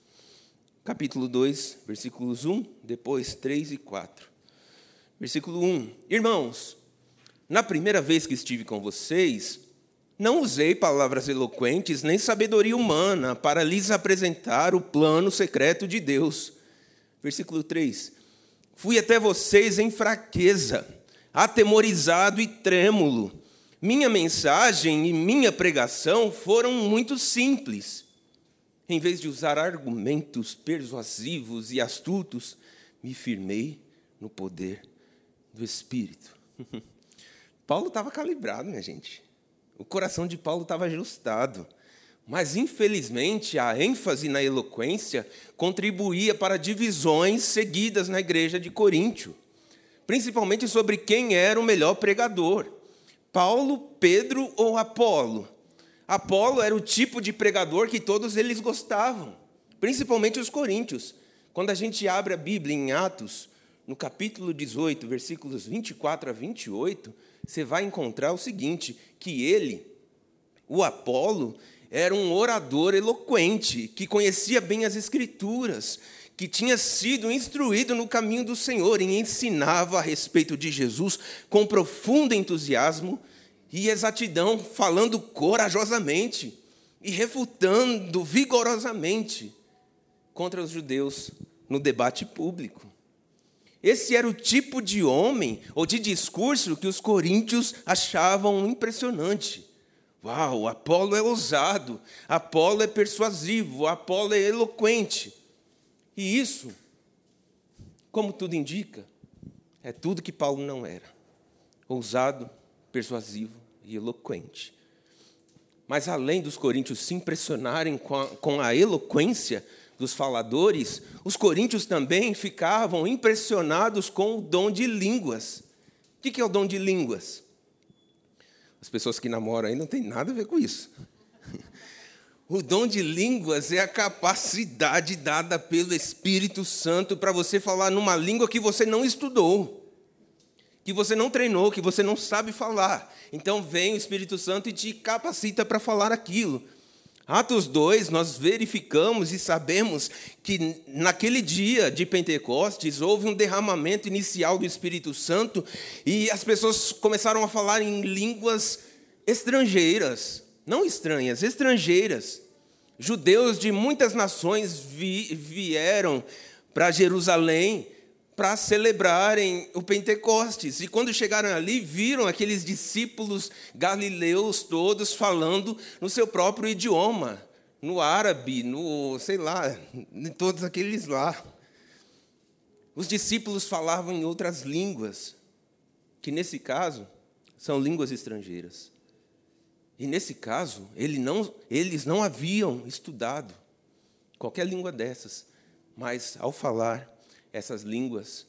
capítulo 2, versículos 1, depois 3 e 4. Versículo 1: Irmãos, na primeira vez que estive com vocês, não usei palavras eloquentes nem sabedoria humana para lhes apresentar o plano secreto de Deus. Versículo 3: Fui até vocês em fraqueza, atemorizado e trêmulo. Minha mensagem e minha pregação foram muito simples. Em vez de usar argumentos persuasivos e astutos, me firmei no poder do Espírito. [LAUGHS] Paulo estava calibrado, minha gente. O coração de Paulo estava ajustado. Mas, infelizmente, a ênfase na eloquência contribuía para divisões seguidas na igreja de Coríntio, principalmente sobre quem era o melhor pregador: Paulo, Pedro ou Apolo. Apolo era o tipo de pregador que todos eles gostavam, principalmente os coríntios. Quando a gente abre a Bíblia em Atos, no capítulo 18, versículos 24 a 28, você vai encontrar o seguinte: que ele, o Apolo, era um orador eloquente, que conhecia bem as Escrituras, que tinha sido instruído no caminho do Senhor e ensinava a respeito de Jesus com profundo entusiasmo e exatidão, falando corajosamente e refutando vigorosamente contra os judeus no debate público. Esse era o tipo de homem ou de discurso que os coríntios achavam impressionante. Uau, Apolo é ousado, Apolo é persuasivo, Apolo é eloquente. E isso, como tudo indica, é tudo que Paulo não era: ousado, persuasivo e eloquente. Mas além dos coríntios se impressionarem com a, com a eloquência dos faladores, os coríntios também ficavam impressionados com o dom de línguas. O que é o dom de línguas? As pessoas que namoram aí não tem nada a ver com isso. O dom de línguas é a capacidade dada pelo Espírito Santo para você falar numa língua que você não estudou, que você não treinou, que você não sabe falar. Então vem o Espírito Santo e te capacita para falar aquilo. Atos 2, nós verificamos e sabemos que naquele dia de Pentecostes houve um derramamento inicial do Espírito Santo e as pessoas começaram a falar em línguas estrangeiras, não estranhas, estrangeiras. Judeus de muitas nações vi, vieram para Jerusalém para celebrarem o Pentecostes. E quando chegaram ali, viram aqueles discípulos galileus todos falando no seu próprio idioma, no árabe, no, sei lá, em todos aqueles lá. Os discípulos falavam em outras línguas, que nesse caso são línguas estrangeiras. E nesse caso, ele não, eles não haviam estudado qualquer língua dessas, mas ao falar, essas línguas,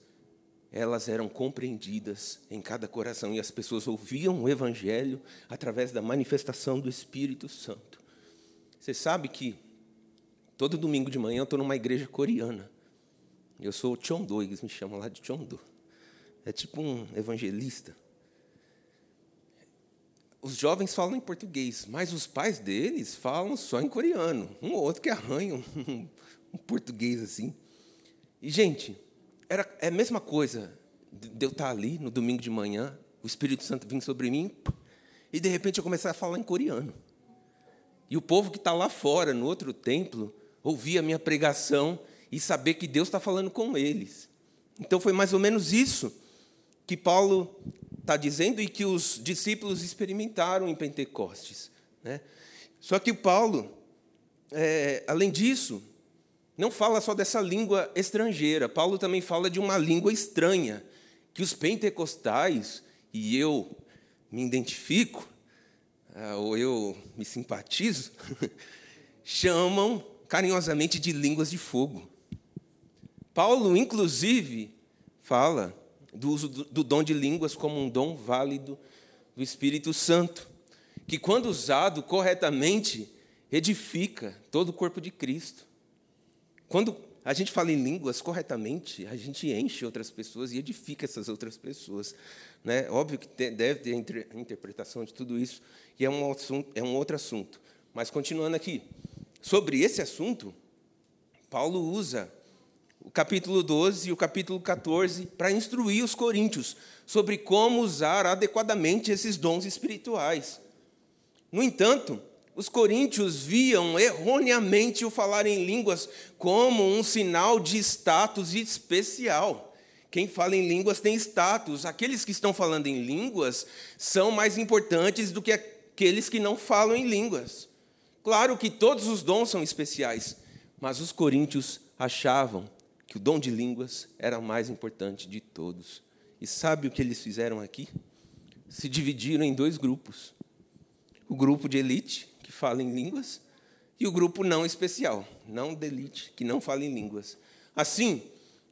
elas eram compreendidas em cada coração e as pessoas ouviam o Evangelho através da manifestação do Espírito Santo. Você sabe que todo domingo de manhã eu estou numa igreja coreana. Eu sou o Chondo, eles me chamam lá de Chondo. É tipo um evangelista. Os jovens falam em português, mas os pais deles falam só em coreano. Um ou outro que arranha um, [LAUGHS] um português assim. E, gente, era, é a mesma coisa de eu estar ali no domingo de manhã, o Espírito Santo vir sobre mim, e de repente eu começar a falar em coreano. E o povo que está lá fora, no outro templo, ouvir a minha pregação e saber que Deus está falando com eles. Então foi mais ou menos isso que Paulo está dizendo e que os discípulos experimentaram em Pentecostes. Né? Só que Paulo, é, além disso, não fala só dessa língua estrangeira. Paulo também fala de uma língua estranha, que os pentecostais, e eu me identifico, ah, ou eu me simpatizo, [LAUGHS] chamam carinhosamente de línguas de fogo. Paulo, inclusive, fala do uso do dom de línguas como um dom válido do Espírito Santo, que, quando usado corretamente, edifica todo o corpo de Cristo. Quando a gente fala em línguas corretamente, a gente enche outras pessoas e edifica essas outras pessoas. Né? Óbvio que deve ter interpretação de tudo isso, e é um, assunto, é um outro assunto. Mas, continuando aqui, sobre esse assunto, Paulo usa o capítulo 12 e o capítulo 14 para instruir os coríntios sobre como usar adequadamente esses dons espirituais. No entanto, os coríntios viam erroneamente o falar em línguas como um sinal de status especial. Quem fala em línguas tem status. Aqueles que estão falando em línguas são mais importantes do que aqueles que não falam em línguas. Claro que todos os dons são especiais, mas os coríntios achavam que o dom de línguas era o mais importante de todos. E sabe o que eles fizeram aqui? Se dividiram em dois grupos: o grupo de elite, que fala em línguas, e o grupo não especial, não de elite, que não fala em línguas. Assim,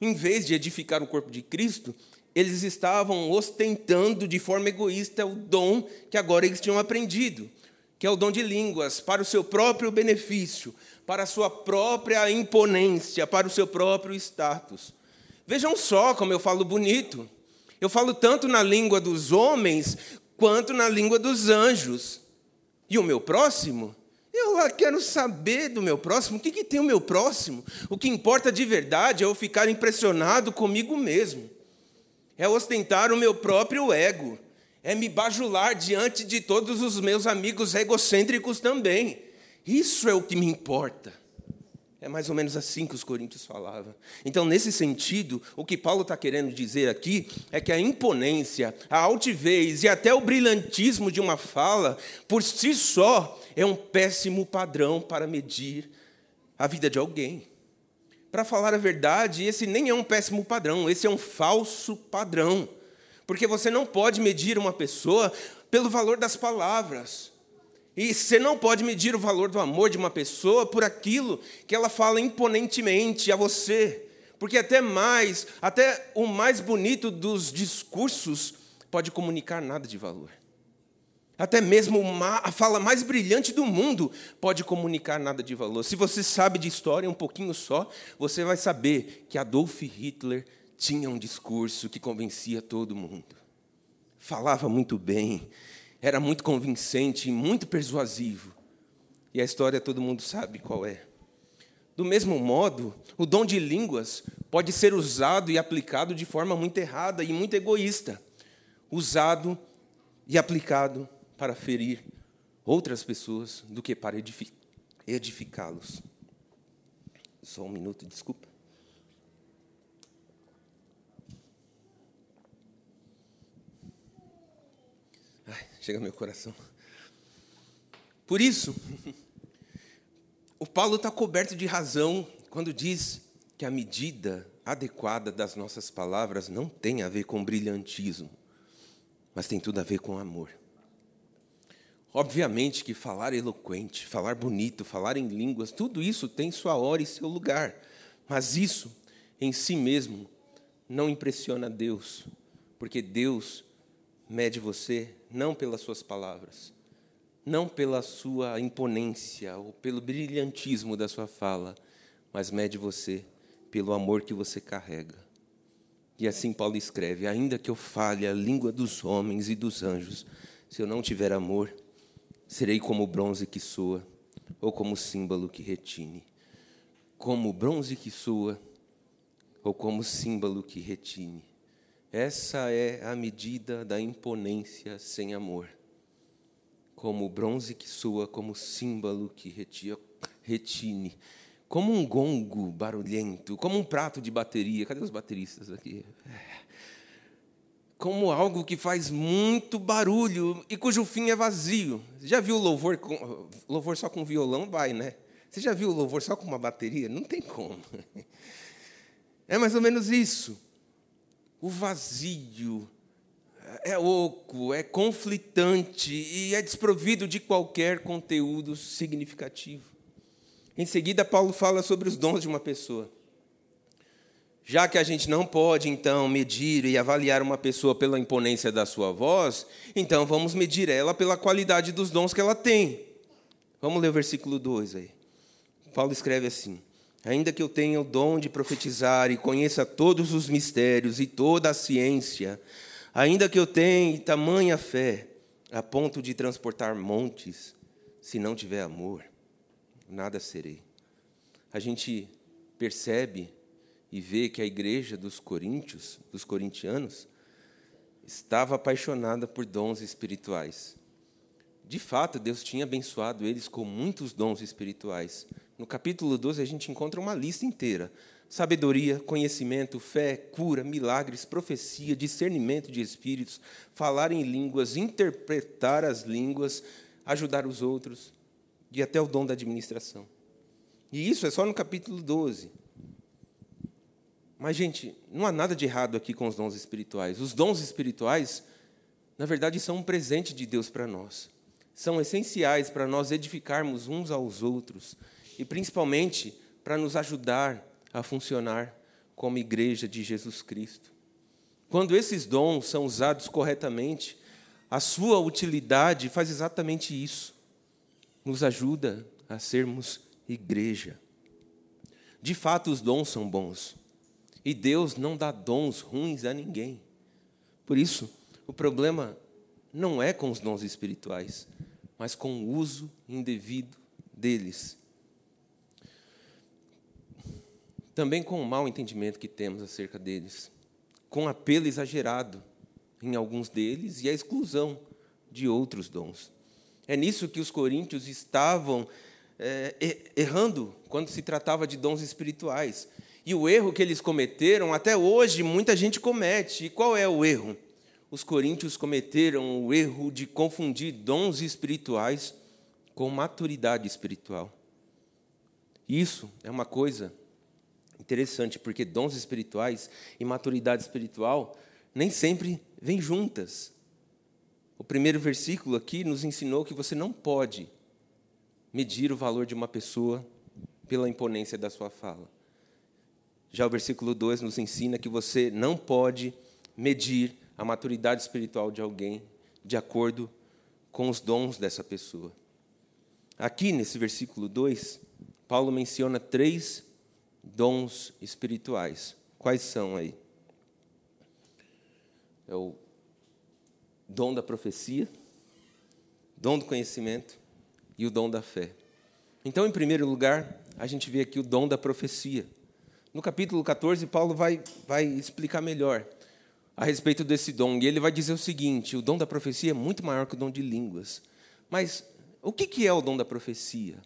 em vez de edificar o corpo de Cristo, eles estavam ostentando de forma egoísta o dom que agora eles tinham aprendido, que é o dom de línguas, para o seu próprio benefício, para a sua própria imponência, para o seu próprio status. Vejam só como eu falo bonito. Eu falo tanto na língua dos homens quanto na língua dos anjos. E o meu próximo? Eu quero saber do meu próximo. O que, que tem o meu próximo? O que importa de verdade é eu ficar impressionado comigo mesmo. É ostentar o meu próprio ego. É me bajular diante de todos os meus amigos egocêntricos também. Isso é o que me importa. É mais ou menos assim que os coríntios falavam. Então, nesse sentido, o que Paulo está querendo dizer aqui é que a imponência, a altivez e até o brilhantismo de uma fala, por si só, é um péssimo padrão para medir a vida de alguém. Para falar a verdade, esse nem é um péssimo padrão, esse é um falso padrão. Porque você não pode medir uma pessoa pelo valor das palavras. E você não pode medir o valor do amor de uma pessoa por aquilo que ela fala imponentemente a você. Porque até mais, até o mais bonito dos discursos pode comunicar nada de valor. Até mesmo a fala mais brilhante do mundo pode comunicar nada de valor. Se você sabe de história um pouquinho só, você vai saber que Adolf Hitler tinha um discurso que convencia todo mundo. Falava muito bem, era muito convincente e muito persuasivo. E a história todo mundo sabe qual é. Do mesmo modo, o dom de línguas pode ser usado e aplicado de forma muito errada e muito egoísta. Usado e aplicado para ferir outras pessoas do que para edificá-los. Só um minuto, desculpa. Chega ao meu coração. Por isso, [LAUGHS] o Paulo está coberto de razão quando diz que a medida adequada das nossas palavras não tem a ver com brilhantismo, mas tem tudo a ver com amor. Obviamente que falar eloquente, falar bonito, falar em línguas, tudo isso tem sua hora e seu lugar, mas isso em si mesmo não impressiona Deus, porque Deus mede você não pelas suas palavras, não pela sua imponência ou pelo brilhantismo da sua fala, mas mede você pelo amor que você carrega. E assim Paulo escreve: ainda que eu fale a língua dos homens e dos anjos, se eu não tiver amor, serei como bronze que soa, ou como símbolo que retine. Como o bronze que soa, ou como símbolo que retine. Essa é a medida da imponência sem amor. Como bronze que soa, como símbolo que retine, como um gongo barulhento, como um prato de bateria. Cadê os bateristas aqui? como algo que faz muito barulho e cujo fim é vazio. Já viu louvor com, louvor só com violão? Vai, né? Você já viu louvor só com uma bateria? Não tem como. [LAUGHS] É mais ou menos isso. O vazio é oco, é conflitante e é desprovido de qualquer conteúdo significativo. Em seguida, Paulo fala sobre os dons de uma pessoa. Já que a gente não pode, então, medir e avaliar uma pessoa pela imponência da sua voz, então vamos medir ela pela qualidade dos dons que ela tem. Vamos ler o versículo 2 aí. Paulo escreve assim: Ainda que eu tenha o dom de profetizar e conheça todos os mistérios e toda a ciência, ainda que eu tenha tamanha fé a ponto de transportar montes, se não tiver amor, nada serei. A gente percebe e vê que a igreja dos coríntios, dos corintianos, estava apaixonada por dons espirituais. De fato, Deus tinha abençoado eles com muitos dons espirituais. No capítulo 12, a gente encontra uma lista inteira: sabedoria, conhecimento, fé, cura, milagres, profecia, discernimento de espíritos, falar em línguas, interpretar as línguas, ajudar os outros, e até o dom da administração. E isso é só no capítulo 12. Mas, gente, não há nada de errado aqui com os dons espirituais. Os dons espirituais, na verdade, são um presente de Deus para nós. São essenciais para nós edificarmos uns aos outros e, principalmente, para nos ajudar a funcionar como igreja de Jesus Cristo. Quando esses dons são usados corretamente, a sua utilidade faz exatamente isso. Nos ajuda a sermos igreja. De fato, os dons são bons. E Deus não dá dons ruins a ninguém. Por isso, o problema não é com os dons espirituais, mas com o uso indevido deles. Também com o mau entendimento que temos acerca deles, com apelo exagerado em alguns deles e a exclusão de outros dons. É nisso que os coríntios estavam é, errando quando se tratava de dons espirituais. E o erro que eles cometeram, até hoje, muita gente comete. E qual é o erro? Os coríntios cometeram o erro de confundir dons espirituais com maturidade espiritual. Isso é uma coisa interessante, porque dons espirituais e maturidade espiritual nem sempre vêm juntas. O primeiro versículo aqui nos ensinou que você não pode medir o valor de uma pessoa pela imponência da sua fala. Já o versículo 2 nos ensina que você não pode medir a maturidade espiritual de alguém de acordo com os dons dessa pessoa. Aqui, nesse versículo 2, Paulo menciona três dons espirituais. Quais são aí? É o dom da profecia, dom do conhecimento e o dom da fé. Então, em primeiro lugar, a gente vê aqui o dom da profecia. No capítulo 14, Paulo vai, vai explicar melhor a respeito desse dom. E ele vai dizer o seguinte: o dom da profecia é muito maior que o dom de línguas. Mas o que é o dom da profecia?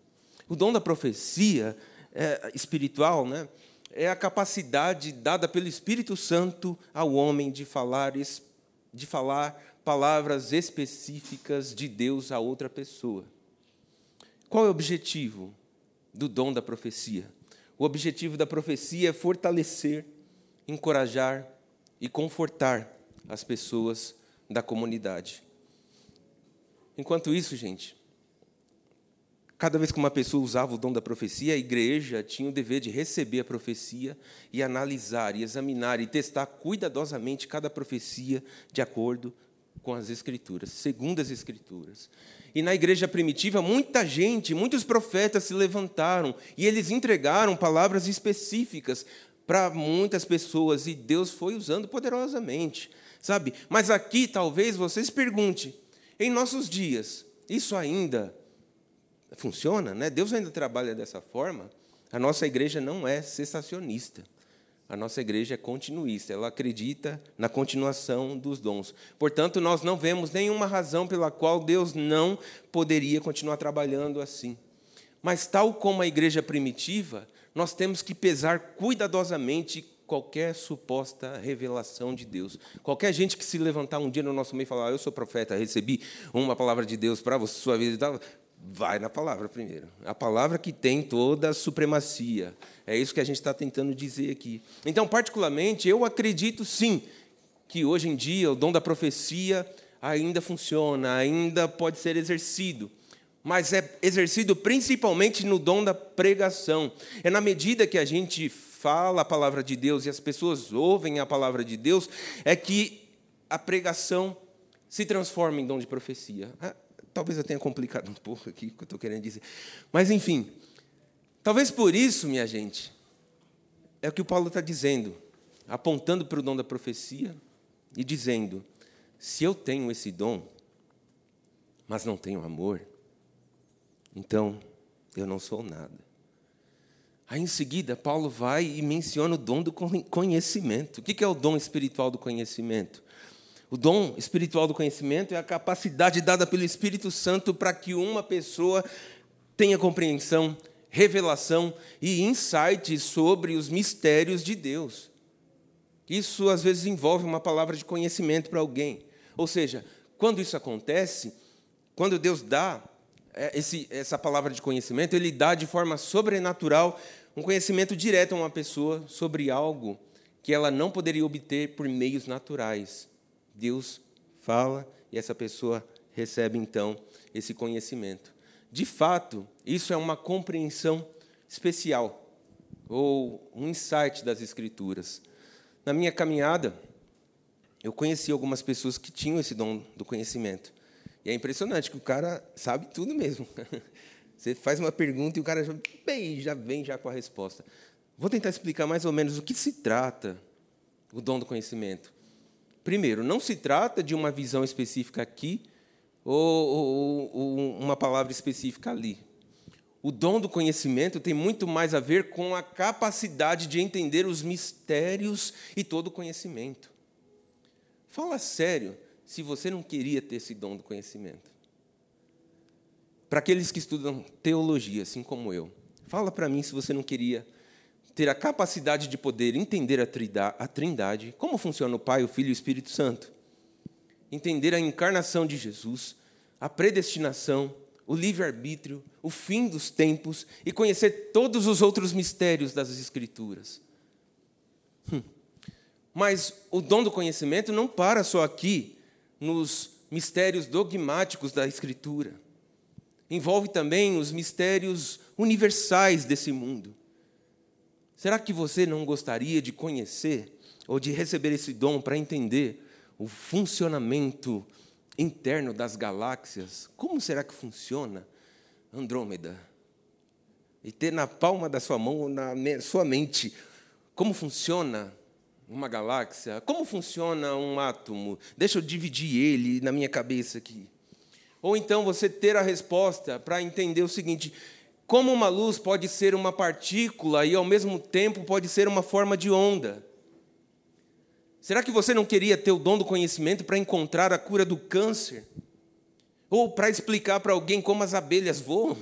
O dom da profecia é, espiritual né, é a capacidade dada pelo Espírito Santo ao homem de falar, de falar palavras específicas de Deus a outra pessoa. Qual é o objetivo do dom da profecia? O objetivo da profecia é fortalecer, encorajar e confortar as pessoas da comunidade. Enquanto isso, gente, cada vez que uma pessoa usava o dom da profecia, a igreja tinha o dever de receber a profecia e analisar, e examinar e testar cuidadosamente cada profecia de acordo com as Escrituras, segundo as Escrituras. E na igreja primitiva, muita gente, muitos profetas se levantaram e eles entregaram palavras específicas para muitas pessoas e Deus foi usando poderosamente, sabe? Mas aqui talvez você se pergunte: em nossos dias, isso ainda funciona, né? Deus ainda trabalha dessa forma? A nossa igreja não é cessacionista. A nossa igreja é continuista, ela acredita na continuação dos dons. Portanto, nós não vemos nenhuma razão pela qual Deus não poderia continuar trabalhando assim. Mas, tal como a igreja primitiva, nós temos que pesar cuidadosamente qualquer suposta revelação de Deus. Qualquer gente que se levantar um dia no nosso meio e falar, ah, eu sou profeta, recebi uma palavra de Deus para sua vida vai na palavra primeiro. A palavra que tem toda a supremacia. É isso que a gente está tentando dizer aqui. Então, particularmente, eu acredito sim que hoje em dia o dom da profecia ainda funciona, ainda pode ser exercido mas é exercido principalmente no dom da pregação. É na medida que a gente fala a palavra de Deus e as pessoas ouvem a palavra de Deus, é que a pregação se transforma em dom de profecia. Talvez eu tenha complicado um pouco aqui o que eu estou querendo dizer. Mas, enfim, talvez por isso, minha gente, é o que o Paulo está dizendo, apontando para o dom da profecia e dizendo: se eu tenho esse dom, mas não tenho amor, então, eu não sou nada. Aí, em seguida, Paulo vai e menciona o dom do conhecimento. O que é o dom espiritual do conhecimento? O dom espiritual do conhecimento é a capacidade dada pelo Espírito Santo para que uma pessoa tenha compreensão, revelação e insight sobre os mistérios de Deus. Isso, às vezes, envolve uma palavra de conhecimento para alguém. Ou seja, quando isso acontece, quando Deus dá é, esse, essa palavra de conhecimento, ele dá de forma sobrenatural um conhecimento direto a uma pessoa sobre algo que ela não poderia obter por meios naturais. Deus fala e essa pessoa recebe então esse conhecimento. De fato, isso é uma compreensão especial ou um insight das Escrituras. Na minha caminhada, eu conheci algumas pessoas que tinham esse dom do conhecimento. E é impressionante que o cara sabe tudo mesmo. [LAUGHS] Você faz uma pergunta e o cara já, bem, já vem já com a resposta. Vou tentar explicar mais ou menos o que se trata o dom do conhecimento. Primeiro, não se trata de uma visão específica aqui ou, ou, ou uma palavra específica ali. O dom do conhecimento tem muito mais a ver com a capacidade de entender os mistérios e todo o conhecimento. Fala sério se você não queria ter esse dom do conhecimento? Para aqueles que estudam teologia, assim como eu, fala para mim se você não queria ter a capacidade de poder entender a Trindade, como funciona o Pai, o Filho e o Espírito Santo. Entender a encarnação de Jesus, a predestinação, o livre-arbítrio, o fim dos tempos e conhecer todos os outros mistérios das Escrituras. Hum. Mas o dom do conhecimento não para só aqui nos mistérios dogmáticos da Escritura. Envolve também os mistérios universais desse mundo. Será que você não gostaria de conhecer ou de receber esse dom para entender o funcionamento interno das galáxias? Como será que funciona Andrômeda? E ter na palma da sua mão, na sua mente, como funciona uma galáxia? Como funciona um átomo? Deixa eu dividir ele na minha cabeça aqui. Ou então você ter a resposta para entender o seguinte: como uma luz pode ser uma partícula e ao mesmo tempo pode ser uma forma de onda? Será que você não queria ter o dom do conhecimento para encontrar a cura do câncer? Ou para explicar para alguém como as abelhas voam?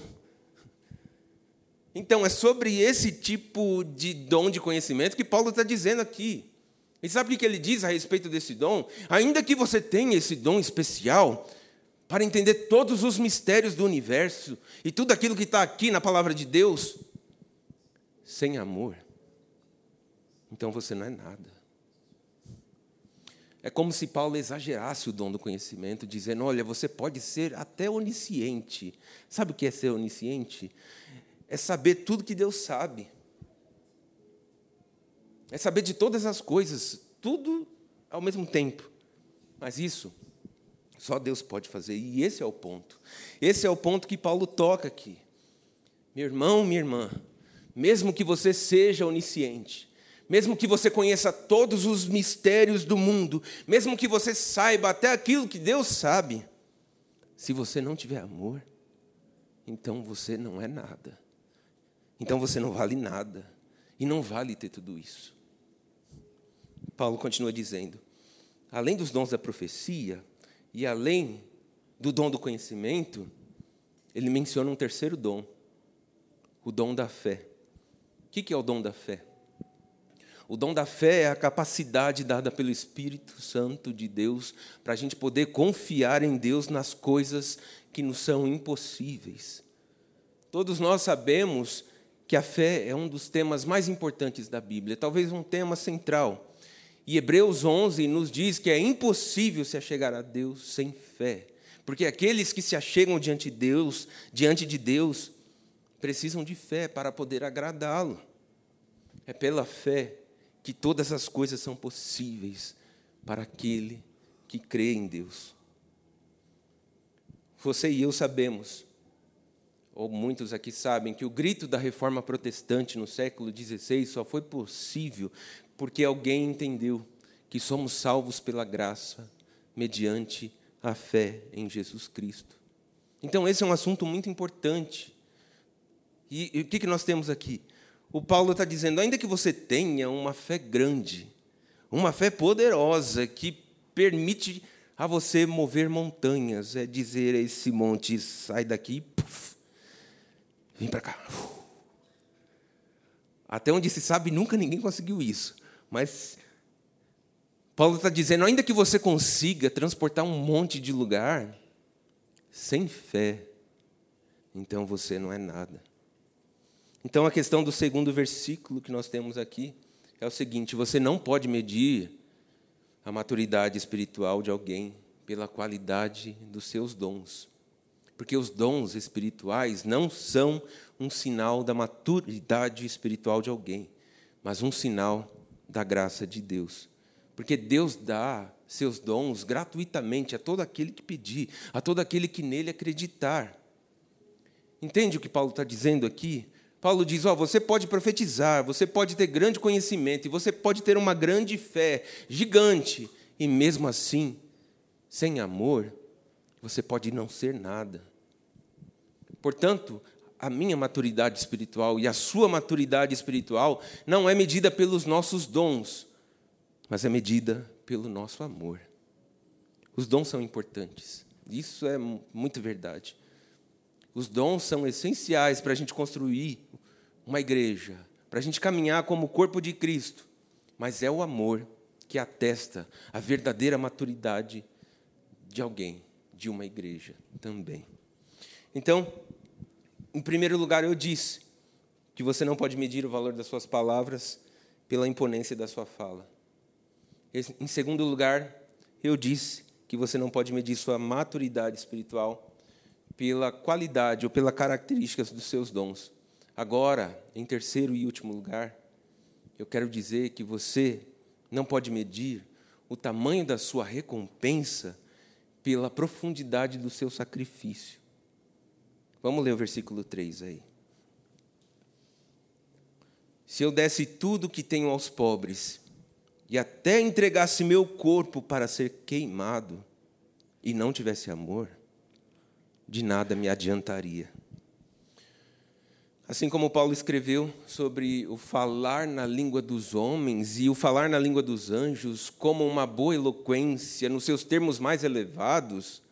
Então, é sobre esse tipo de dom de conhecimento que Paulo está dizendo aqui. E sabe o que ele diz a respeito desse dom? Ainda que você tenha esse dom especial para entender todos os mistérios do universo e tudo aquilo que está aqui na palavra de Deus, sem amor, então você não é nada. É como se Paulo exagerasse o dom do conhecimento, dizendo: olha, você pode ser até onisciente. Sabe o que é ser onisciente? É saber tudo que Deus sabe. É saber de todas as coisas, tudo ao mesmo tempo. Mas isso só Deus pode fazer, e esse é o ponto. Esse é o ponto que Paulo toca aqui. Meu irmão, minha irmã, mesmo que você seja onisciente, mesmo que você conheça todos os mistérios do mundo, mesmo que você saiba até aquilo que Deus sabe, se você não tiver amor, então você não é nada. Então você não vale nada. E não vale ter tudo isso. Paulo continua dizendo: além dos dons da profecia e além do dom do conhecimento, ele menciona um terceiro dom, o dom da fé. O que é o dom da fé? O dom da fé é a capacidade dada pelo Espírito Santo de Deus para a gente poder confiar em Deus nas coisas que nos são impossíveis. Todos nós sabemos que a fé é um dos temas mais importantes da Bíblia, talvez um tema central. E Hebreus 11 nos diz que é impossível se achegar a Deus sem fé, porque aqueles que se achegam diante de Deus, diante de Deus, precisam de fé para poder agradá-lo. É pela fé que todas as coisas são possíveis para aquele que crê em Deus. Você e eu sabemos, ou muitos aqui sabem, que o grito da reforma protestante no século XVI só foi possível porque alguém entendeu que somos salvos pela graça, mediante a fé em Jesus Cristo. Então, esse é um assunto muito importante. E, e o que, que nós temos aqui? O Paulo está dizendo: ainda que você tenha uma fé grande, uma fé poderosa, que permite a você mover montanhas, é dizer a esse monte: sai daqui, puff, vem para cá. Até onde se sabe, nunca ninguém conseguiu isso. Mas Paulo está dizendo: ainda que você consiga transportar um monte de lugar, sem fé, então você não é nada. Então a questão do segundo versículo que nós temos aqui é o seguinte: você não pode medir a maturidade espiritual de alguém pela qualidade dos seus dons. Porque os dons espirituais não são um sinal da maturidade espiritual de alguém, mas um sinal da graça de Deus. Porque Deus dá seus dons gratuitamente a todo aquele que pedir, a todo aquele que nele acreditar. Entende o que Paulo está dizendo aqui? Paulo diz: ó, você pode profetizar, você pode ter grande conhecimento, e você pode ter uma grande fé, gigante, e mesmo assim, sem amor, você pode não ser nada. Portanto, a minha maturidade espiritual e a sua maturidade espiritual não é medida pelos nossos dons, mas é medida pelo nosso amor. Os dons são importantes, isso é muito verdade. Os dons são essenciais para a gente construir uma igreja, para a gente caminhar como corpo de Cristo, mas é o amor que atesta a verdadeira maturidade de alguém, de uma igreja também. Então, em primeiro lugar, eu disse que você não pode medir o valor das suas palavras pela imponência da sua fala. Em segundo lugar, eu disse que você não pode medir sua maturidade espiritual pela qualidade ou pelas características dos seus dons. Agora, em terceiro e último lugar, eu quero dizer que você não pode medir o tamanho da sua recompensa pela profundidade do seu sacrifício. Vamos ler o versículo 3 aí. Se eu desse tudo que tenho aos pobres, e até entregasse meu corpo para ser queimado, e não tivesse amor, de nada me adiantaria. Assim como Paulo escreveu sobre o falar na língua dos homens e o falar na língua dos anjos como uma boa eloquência nos seus termos mais elevados,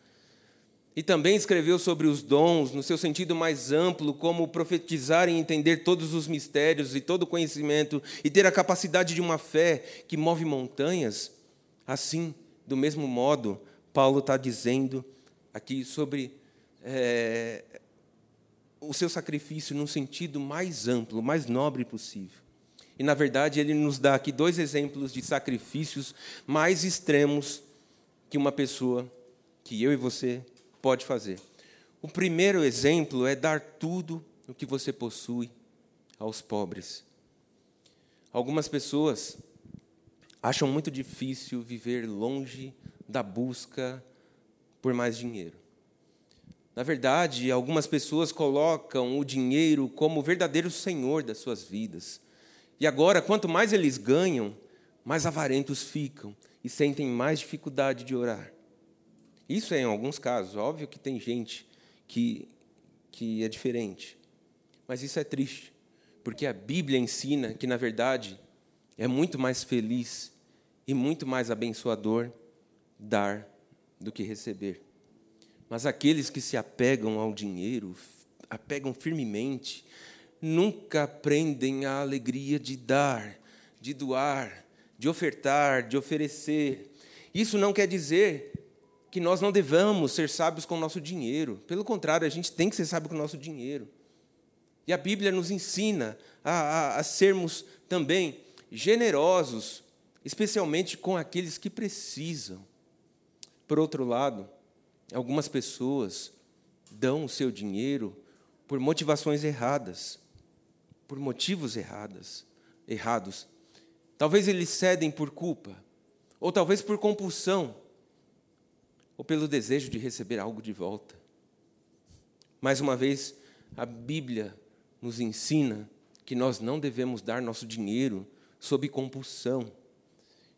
e também escreveu sobre os dons, no seu sentido mais amplo, como profetizar e entender todos os mistérios e todo o conhecimento, e ter a capacidade de uma fé que move montanhas. Assim, do mesmo modo, Paulo está dizendo aqui sobre é, o seu sacrifício num sentido mais amplo, mais nobre possível. E, na verdade, ele nos dá aqui dois exemplos de sacrifícios mais extremos que uma pessoa, que eu e você, pode fazer. O primeiro exemplo é dar tudo o que você possui aos pobres. Algumas pessoas acham muito difícil viver longe da busca por mais dinheiro. Na verdade, algumas pessoas colocam o dinheiro como o verdadeiro senhor das suas vidas. E agora, quanto mais eles ganham, mais avarentos ficam e sentem mais dificuldade de orar. Isso é em alguns casos. Óbvio que tem gente que, que é diferente. Mas isso é triste, porque a Bíblia ensina que, na verdade, é muito mais feliz e muito mais abençoador dar do que receber. Mas aqueles que se apegam ao dinheiro, apegam firmemente, nunca aprendem a alegria de dar, de doar, de ofertar, de oferecer. Isso não quer dizer que nós não devamos ser sábios com o nosso dinheiro. Pelo contrário, a gente tem que ser sábio com o nosso dinheiro. E a Bíblia nos ensina a, a, a sermos também generosos, especialmente com aqueles que precisam. Por outro lado, algumas pessoas dão o seu dinheiro por motivações erradas, por motivos errados, errados. Talvez eles cedem por culpa, ou talvez por compulsão, ou pelo desejo de receber algo de volta. Mais uma vez, a Bíblia nos ensina que nós não devemos dar nosso dinheiro sob compulsão,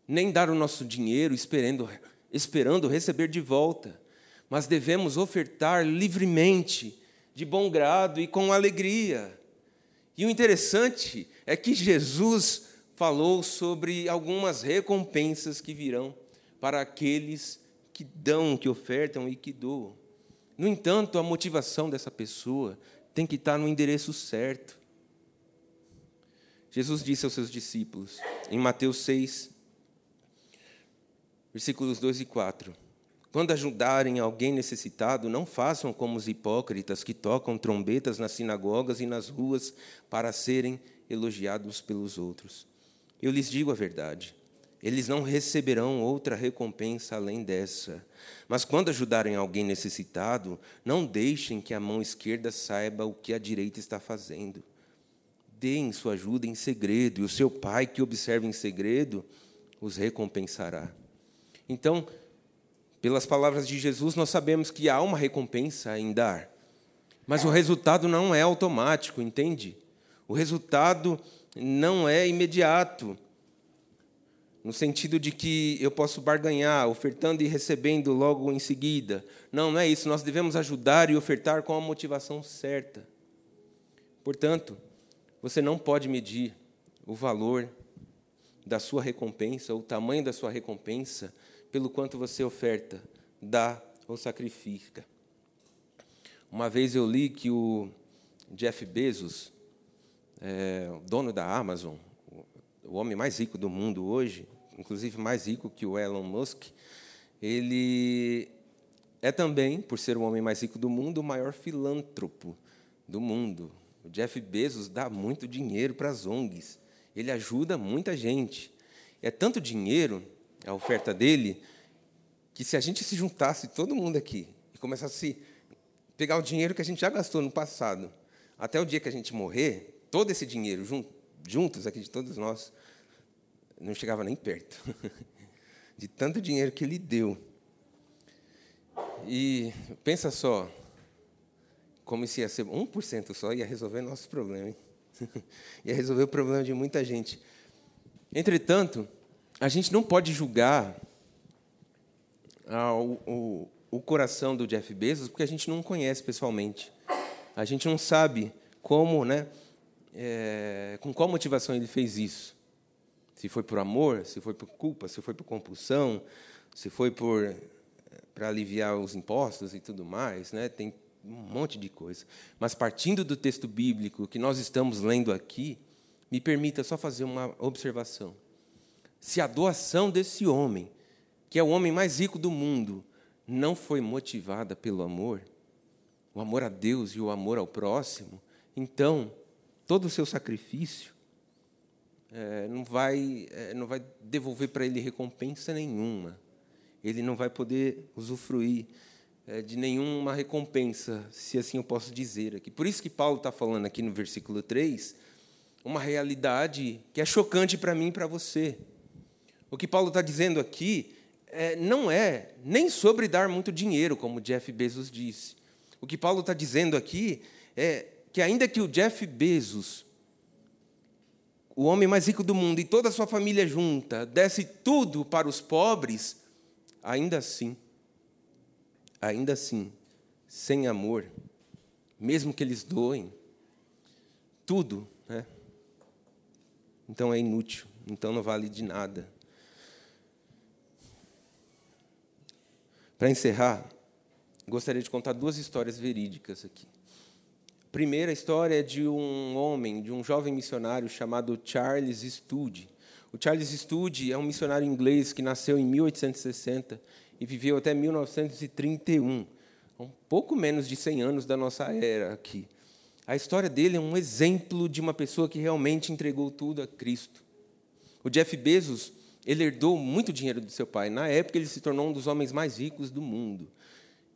nem dar o nosso dinheiro esperando, esperando receber de volta, mas devemos ofertar livremente, de bom grado e com alegria. E o interessante é que Jesus falou sobre algumas recompensas que virão para aqueles que dão, que ofertam e que doam. No entanto, a motivação dessa pessoa tem que estar no endereço certo. Jesus disse aos seus discípulos, em Mateus 6, versículos 2 e 4: Quando ajudarem alguém necessitado, não façam como os hipócritas que tocam trombetas nas sinagogas e nas ruas para serem elogiados pelos outros. Eu lhes digo a verdade. Eles não receberão outra recompensa além dessa. Mas quando ajudarem alguém necessitado, não deixem que a mão esquerda saiba o que a direita está fazendo. Deem sua ajuda em segredo, e o seu pai que observa em segredo os recompensará. Então, pelas palavras de Jesus, nós sabemos que há uma recompensa em dar. Mas o resultado não é automático, entende? O resultado não é imediato no sentido de que eu posso barganhar, ofertando e recebendo logo em seguida. Não, não é isso. Nós devemos ajudar e ofertar com a motivação certa. Portanto, você não pode medir o valor da sua recompensa, o tamanho da sua recompensa, pelo quanto você oferta, dá ou sacrifica. Uma vez eu li que o Jeff Bezos, é, dono da Amazon, o homem mais rico do mundo hoje, inclusive mais rico que o Elon Musk, ele é também, por ser o homem mais rico do mundo, o maior filântropo do mundo. O Jeff Bezos dá muito dinheiro para as ONGs. Ele ajuda muita gente. É tanto dinheiro, a oferta dele, que se a gente se juntasse, todo mundo aqui, e começasse a pegar o dinheiro que a gente já gastou no passado, até o dia que a gente morrer, todo esse dinheiro juntos aqui de todos nós, não chegava nem perto [LAUGHS] de tanto dinheiro que ele deu. E pensa só, como se ia ser 1% só, ia resolver nosso problema. Hein? [LAUGHS] ia resolver o problema de muita gente. Entretanto, a gente não pode julgar o, o, o coração do Jeff Bezos porque a gente não conhece pessoalmente. A gente não sabe como, né, é, com qual motivação ele fez isso. Se foi por amor, se foi por culpa, se foi por compulsão, se foi por para aliviar os impostos e tudo mais, né? Tem um monte de coisa. Mas partindo do texto bíblico que nós estamos lendo aqui, me permita só fazer uma observação. Se a doação desse homem, que é o homem mais rico do mundo, não foi motivada pelo amor, o amor a Deus e o amor ao próximo, então todo o seu sacrifício é, não, vai, é, não vai devolver para ele recompensa nenhuma. Ele não vai poder usufruir é, de nenhuma recompensa, se assim eu posso dizer aqui. Por isso que Paulo está falando aqui no versículo 3, uma realidade que é chocante para mim e para você. O que Paulo está dizendo aqui é, não é nem sobre dar muito dinheiro, como Jeff Bezos disse. O que Paulo está dizendo aqui é que, ainda que o Jeff Bezos o homem mais rico do mundo e toda a sua família junta desse tudo para os pobres, ainda assim, ainda assim, sem amor, mesmo que eles doem, tudo, né? então é inútil, então não vale de nada. Para encerrar, gostaria de contar duas histórias verídicas aqui. Primeira história é de um homem, de um jovem missionário chamado Charles Studd. O Charles Studi é um missionário inglês que nasceu em 1860 e viveu até 1931, um pouco menos de 100 anos da nossa era aqui. A história dele é um exemplo de uma pessoa que realmente entregou tudo a Cristo. O Jeff Bezos, ele herdou muito dinheiro do seu pai. Na época, ele se tornou um dos homens mais ricos do mundo.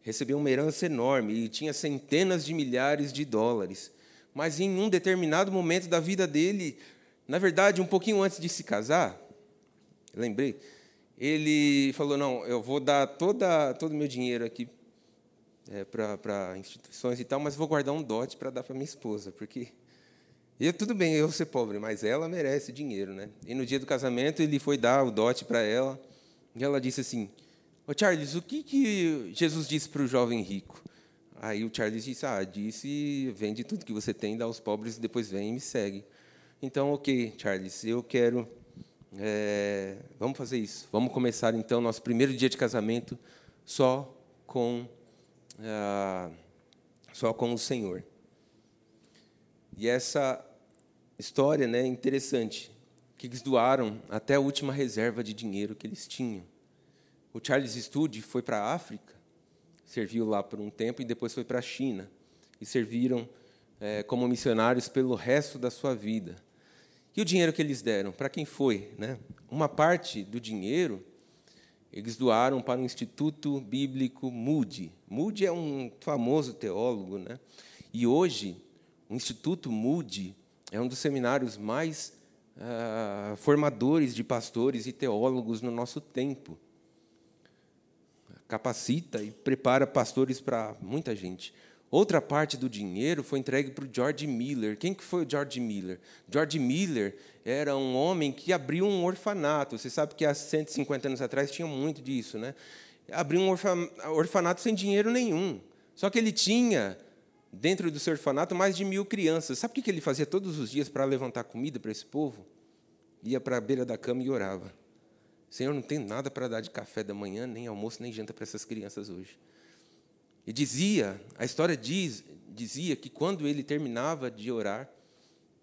Recebeu uma herança enorme e tinha centenas de milhares de dólares. Mas em um determinado momento da vida dele, na verdade, um pouquinho antes de se casar, lembrei, ele falou: Não, eu vou dar toda, todo o meu dinheiro aqui é, para instituições e tal, mas vou guardar um dote para dar para minha esposa, porque eu, tudo bem eu ser pobre, mas ela merece dinheiro. Né? E no dia do casamento, ele foi dar o dote para ela, e ela disse assim: Ô Charles, o que, que Jesus disse para o jovem rico? Aí o Charles disse: Ah, disse, vende tudo que você tem, dá aos pobres, depois vem e me segue. Então, ok, Charles, eu quero. É, vamos fazer isso. Vamos começar então nosso primeiro dia de casamento só com é, só com o Senhor. E essa história, né, é interessante, que eles doaram até a última reserva de dinheiro que eles tinham. O Charles Studi foi para a África, serviu lá por um tempo e depois foi para a China e serviram é, como missionários pelo resto da sua vida. E o dinheiro que eles deram, para quem foi? Né? Uma parte do dinheiro eles doaram para o Instituto Bíblico Moody. Moody é um famoso teólogo, né? E hoje o Instituto Moody é um dos seminários mais ah, formadores de pastores e teólogos no nosso tempo. Capacita e prepara pastores para muita gente. Outra parte do dinheiro foi entregue para o George Miller. Quem que foi o George Miller? George Miller era um homem que abriu um orfanato. Você sabe que há 150 anos atrás tinha muito disso, né? Abriu um orfanato sem dinheiro nenhum. Só que ele tinha dentro do seu orfanato mais de mil crianças. Sabe o que ele fazia todos os dias para levantar comida para esse povo? Ia para a beira da cama e orava. Senhor, não tem nada para dar de café da manhã, nem almoço, nem janta para essas crianças hoje. E dizia, a história diz, dizia que quando ele terminava de orar,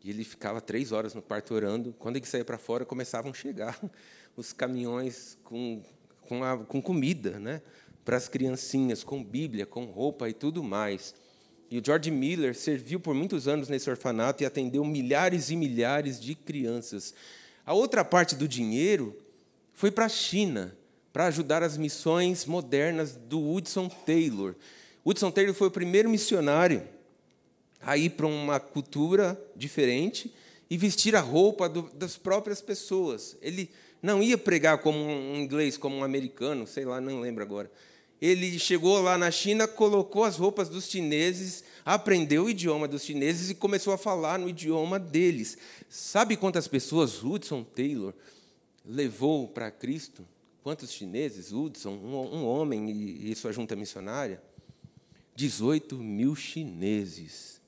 e ele ficava três horas no quarto orando, quando ele saía para fora, começavam a chegar [LAUGHS] os caminhões com, com, a, com comida né, para as criancinhas, com Bíblia, com roupa e tudo mais. E o George Miller serviu por muitos anos nesse orfanato e atendeu milhares e milhares de crianças. A outra parte do dinheiro foi para a China para ajudar as missões modernas do Hudson Taylor. Hudson Taylor foi o primeiro missionário a ir para uma cultura diferente e vestir a roupa do, das próprias pessoas. Ele não ia pregar como um inglês, como um americano, sei lá, não lembro agora. Ele chegou lá na China, colocou as roupas dos chineses, aprendeu o idioma dos chineses e começou a falar no idioma deles. Sabe quantas pessoas Hudson Taylor levou para Cristo? Quantos chineses, Hudson, um, um homem e, e sua junta missionária? 18 mil chineses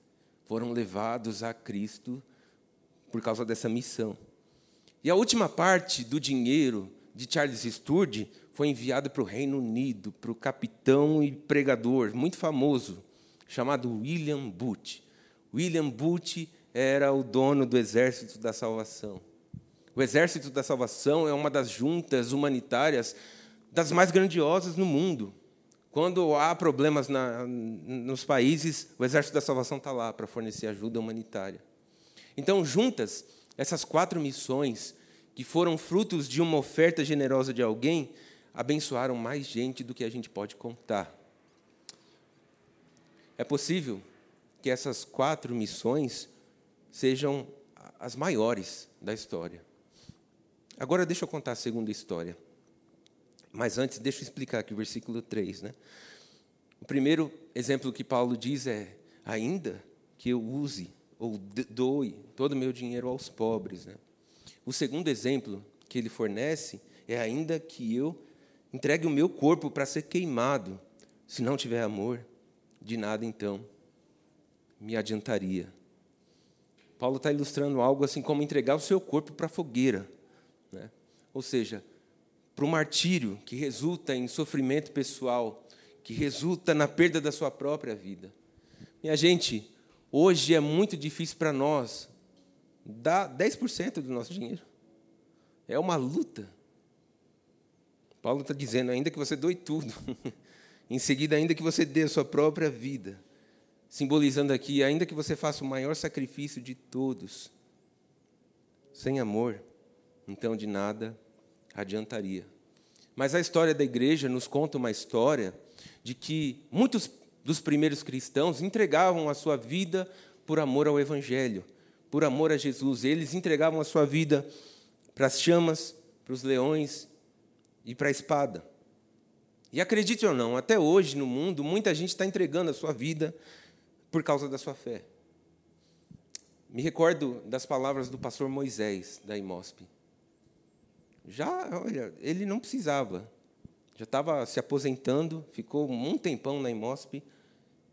foram levados a Cristo por causa dessa missão. E a última parte do dinheiro de Charles Sturge foi enviada para o Reino Unido, para o capitão e pregador muito famoso, chamado William Booth. William Booth era o dono do Exército da Salvação. O Exército da Salvação é uma das juntas humanitárias das mais grandiosas no mundo. Quando há problemas na, nos países, o Exército da Salvação está lá para fornecer ajuda humanitária. Então, juntas, essas quatro missões, que foram frutos de uma oferta generosa de alguém, abençoaram mais gente do que a gente pode contar. É possível que essas quatro missões sejam as maiores da história. Agora deixa eu contar a segunda história. Mas antes, deixa eu explicar aqui o versículo 3. Né? O primeiro exemplo que Paulo diz é: ainda que eu use ou doe todo o meu dinheiro aos pobres. Né? O segundo exemplo que ele fornece é: ainda que eu entregue o meu corpo para ser queimado, se não tiver amor, de nada então me adiantaria. Paulo está ilustrando algo assim como entregar o seu corpo para a fogueira. Né? Ou seja, para o martírio que resulta em sofrimento pessoal, que resulta na perda da sua própria vida. Minha gente, hoje é muito difícil para nós dar 10% do nosso dinheiro. É uma luta. Paulo está dizendo, ainda que você doe tudo, [LAUGHS] em seguida, ainda que você dê a sua própria vida, simbolizando aqui, ainda que você faça o maior sacrifício de todos, sem amor, então de nada adiantaria. Mas a história da igreja nos conta uma história de que muitos dos primeiros cristãos entregavam a sua vida por amor ao Evangelho, por amor a Jesus. Eles entregavam a sua vida para as chamas, para os leões e para a espada. E acredite ou não, até hoje no mundo, muita gente está entregando a sua vida por causa da sua fé. Me recordo das palavras do pastor Moisés, da IMOSP. Já, olha, ele não precisava. Já estava se aposentando, ficou um tempão na IMOSP,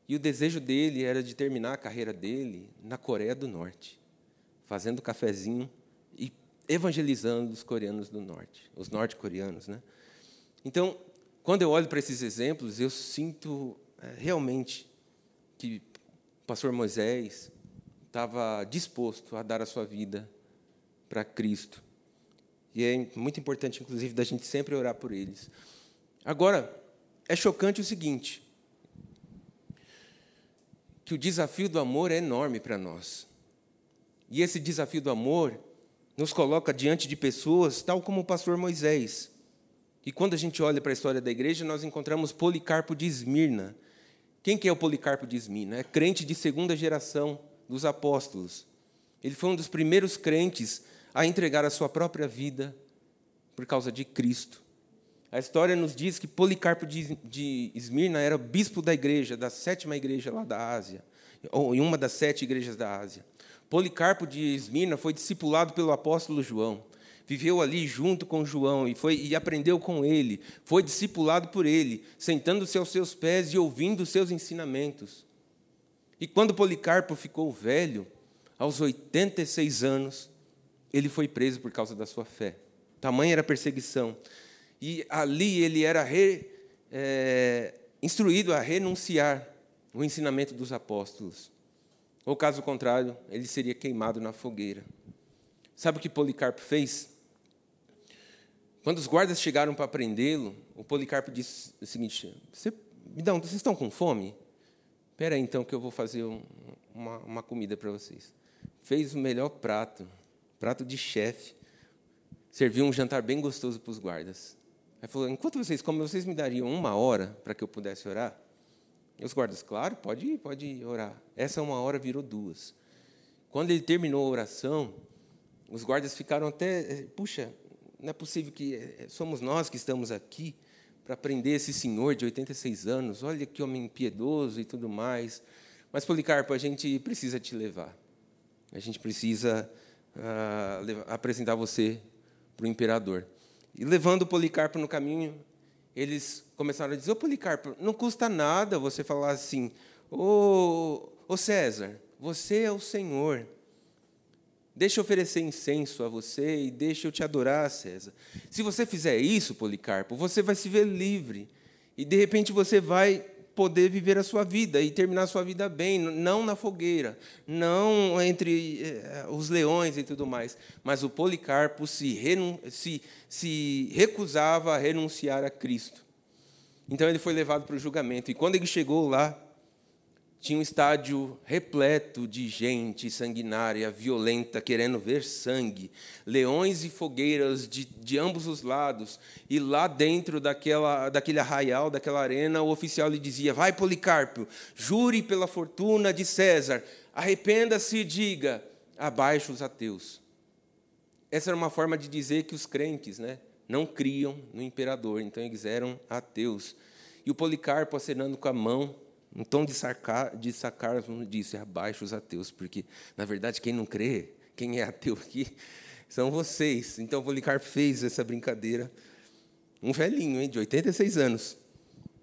e o desejo dele era de terminar a carreira dele na Coreia do Norte, fazendo cafezinho e evangelizando os coreanos do norte, os norte-coreanos, né? Então, quando eu olho para esses exemplos, eu sinto é, realmente que o pastor Moisés estava disposto a dar a sua vida para Cristo. E é muito importante, inclusive, da gente sempre orar por eles. Agora, é chocante o seguinte: que o desafio do amor é enorme para nós. E esse desafio do amor nos coloca diante de pessoas tal como o pastor Moisés. E quando a gente olha para a história da igreja, nós encontramos Policarpo de Esmirna. Quem que é o Policarpo de Esmirna? É crente de segunda geração dos apóstolos. Ele foi um dos primeiros crentes a entregar a sua própria vida por causa de Cristo. A história nos diz que Policarpo de Esmirna era bispo da igreja, da sétima igreja lá da Ásia, ou em uma das sete igrejas da Ásia. Policarpo de Esmirna foi discipulado pelo apóstolo João. Viveu ali junto com João e, foi, e aprendeu com ele. Foi discipulado por ele, sentando-se aos seus pés e ouvindo os seus ensinamentos. E quando Policarpo ficou velho, aos 86 anos, ele foi preso por causa da sua fé. Tamanha era a perseguição. E ali ele era re, é, instruído a renunciar o ensinamento dos apóstolos. Ou caso contrário, ele seria queimado na fogueira. Sabe o que Policarpo fez? Quando os guardas chegaram para prendê-lo, o Policarpo disse o seguinte: Você, um, vocês estão com fome? Espera aí, então, que eu vou fazer um, uma, uma comida para vocês. Fez o melhor prato, prato de chefe. Serviu um jantar bem gostoso para os guardas. Aí falou: enquanto vocês comem, vocês me dariam uma hora para que eu pudesse orar? E os guardas, claro, pode ir, pode orar. Essa uma hora virou duas. Quando ele terminou a oração, os guardas ficaram até, eh, puxa, não é possível que eh, somos nós que estamos aqui para prender esse senhor de 86 anos. Olha que homem piedoso e tudo mais. Mas, Policarpo, a gente precisa te levar. A gente precisa uh, apresentar você para o imperador. E levando Policarpo no caminho, eles começaram a dizer: Ô Policarpo, não custa nada você falar assim, ô, ô César, você é o Senhor. Deixa eu oferecer incenso a você e deixa eu te adorar, César. Se você fizer isso, Policarpo, você vai se ver livre. E de repente você vai poder viver a sua vida e terminar a sua vida bem, não na fogueira, não entre eh, os leões e tudo mais. Mas o Policarpo se, se, se recusava a renunciar a Cristo. Então ele foi levado para o julgamento. E quando ele chegou lá, tinha um estádio repleto de gente sanguinária, violenta, querendo ver sangue, leões e fogueiras de, de ambos os lados. E lá dentro daquela, daquele arraial, daquela arena, o oficial lhe dizia: Vai, Policarpo, jure pela fortuna de César, arrependa-se e diga: abaixo os ateus. Essa era uma forma de dizer que os crentes né, não criam no imperador, então eles eram ateus. E o Policarpo acenando com a mão, um tom de, sarcar, de sarcasmo disse, abaixo os ateus, porque, na verdade, quem não crê, quem é ateu aqui, [LAUGHS] são vocês. Então, Policarpo fez essa brincadeira. Um velhinho, hein, de 86 anos.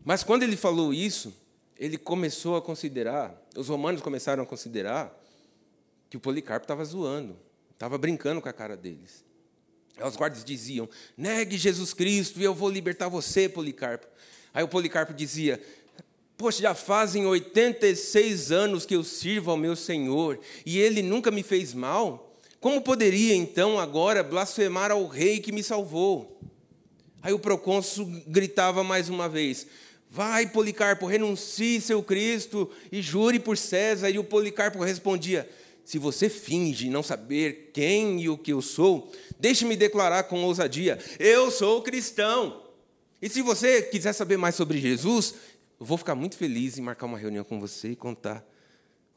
Mas, quando ele falou isso, ele começou a considerar, os romanos começaram a considerar que o Policarpo estava zoando, estava brincando com a cara deles. Os guardas diziam: negue Jesus Cristo e eu vou libertar você, Policarpo. Aí o Policarpo dizia: Poxa, já fazem 86 anos que eu sirvo ao meu Senhor e ele nunca me fez mal. Como poderia então agora blasfemar ao rei que me salvou? Aí o procônsul gritava mais uma vez: Vai, Policarpo, renuncie seu Cristo e jure por César. E o Policarpo respondia: Se você finge não saber quem e o que eu sou, deixe-me declarar com ousadia: Eu sou cristão. E se você quiser saber mais sobre Jesus, eu vou ficar muito feliz em marcar uma reunião com você e contar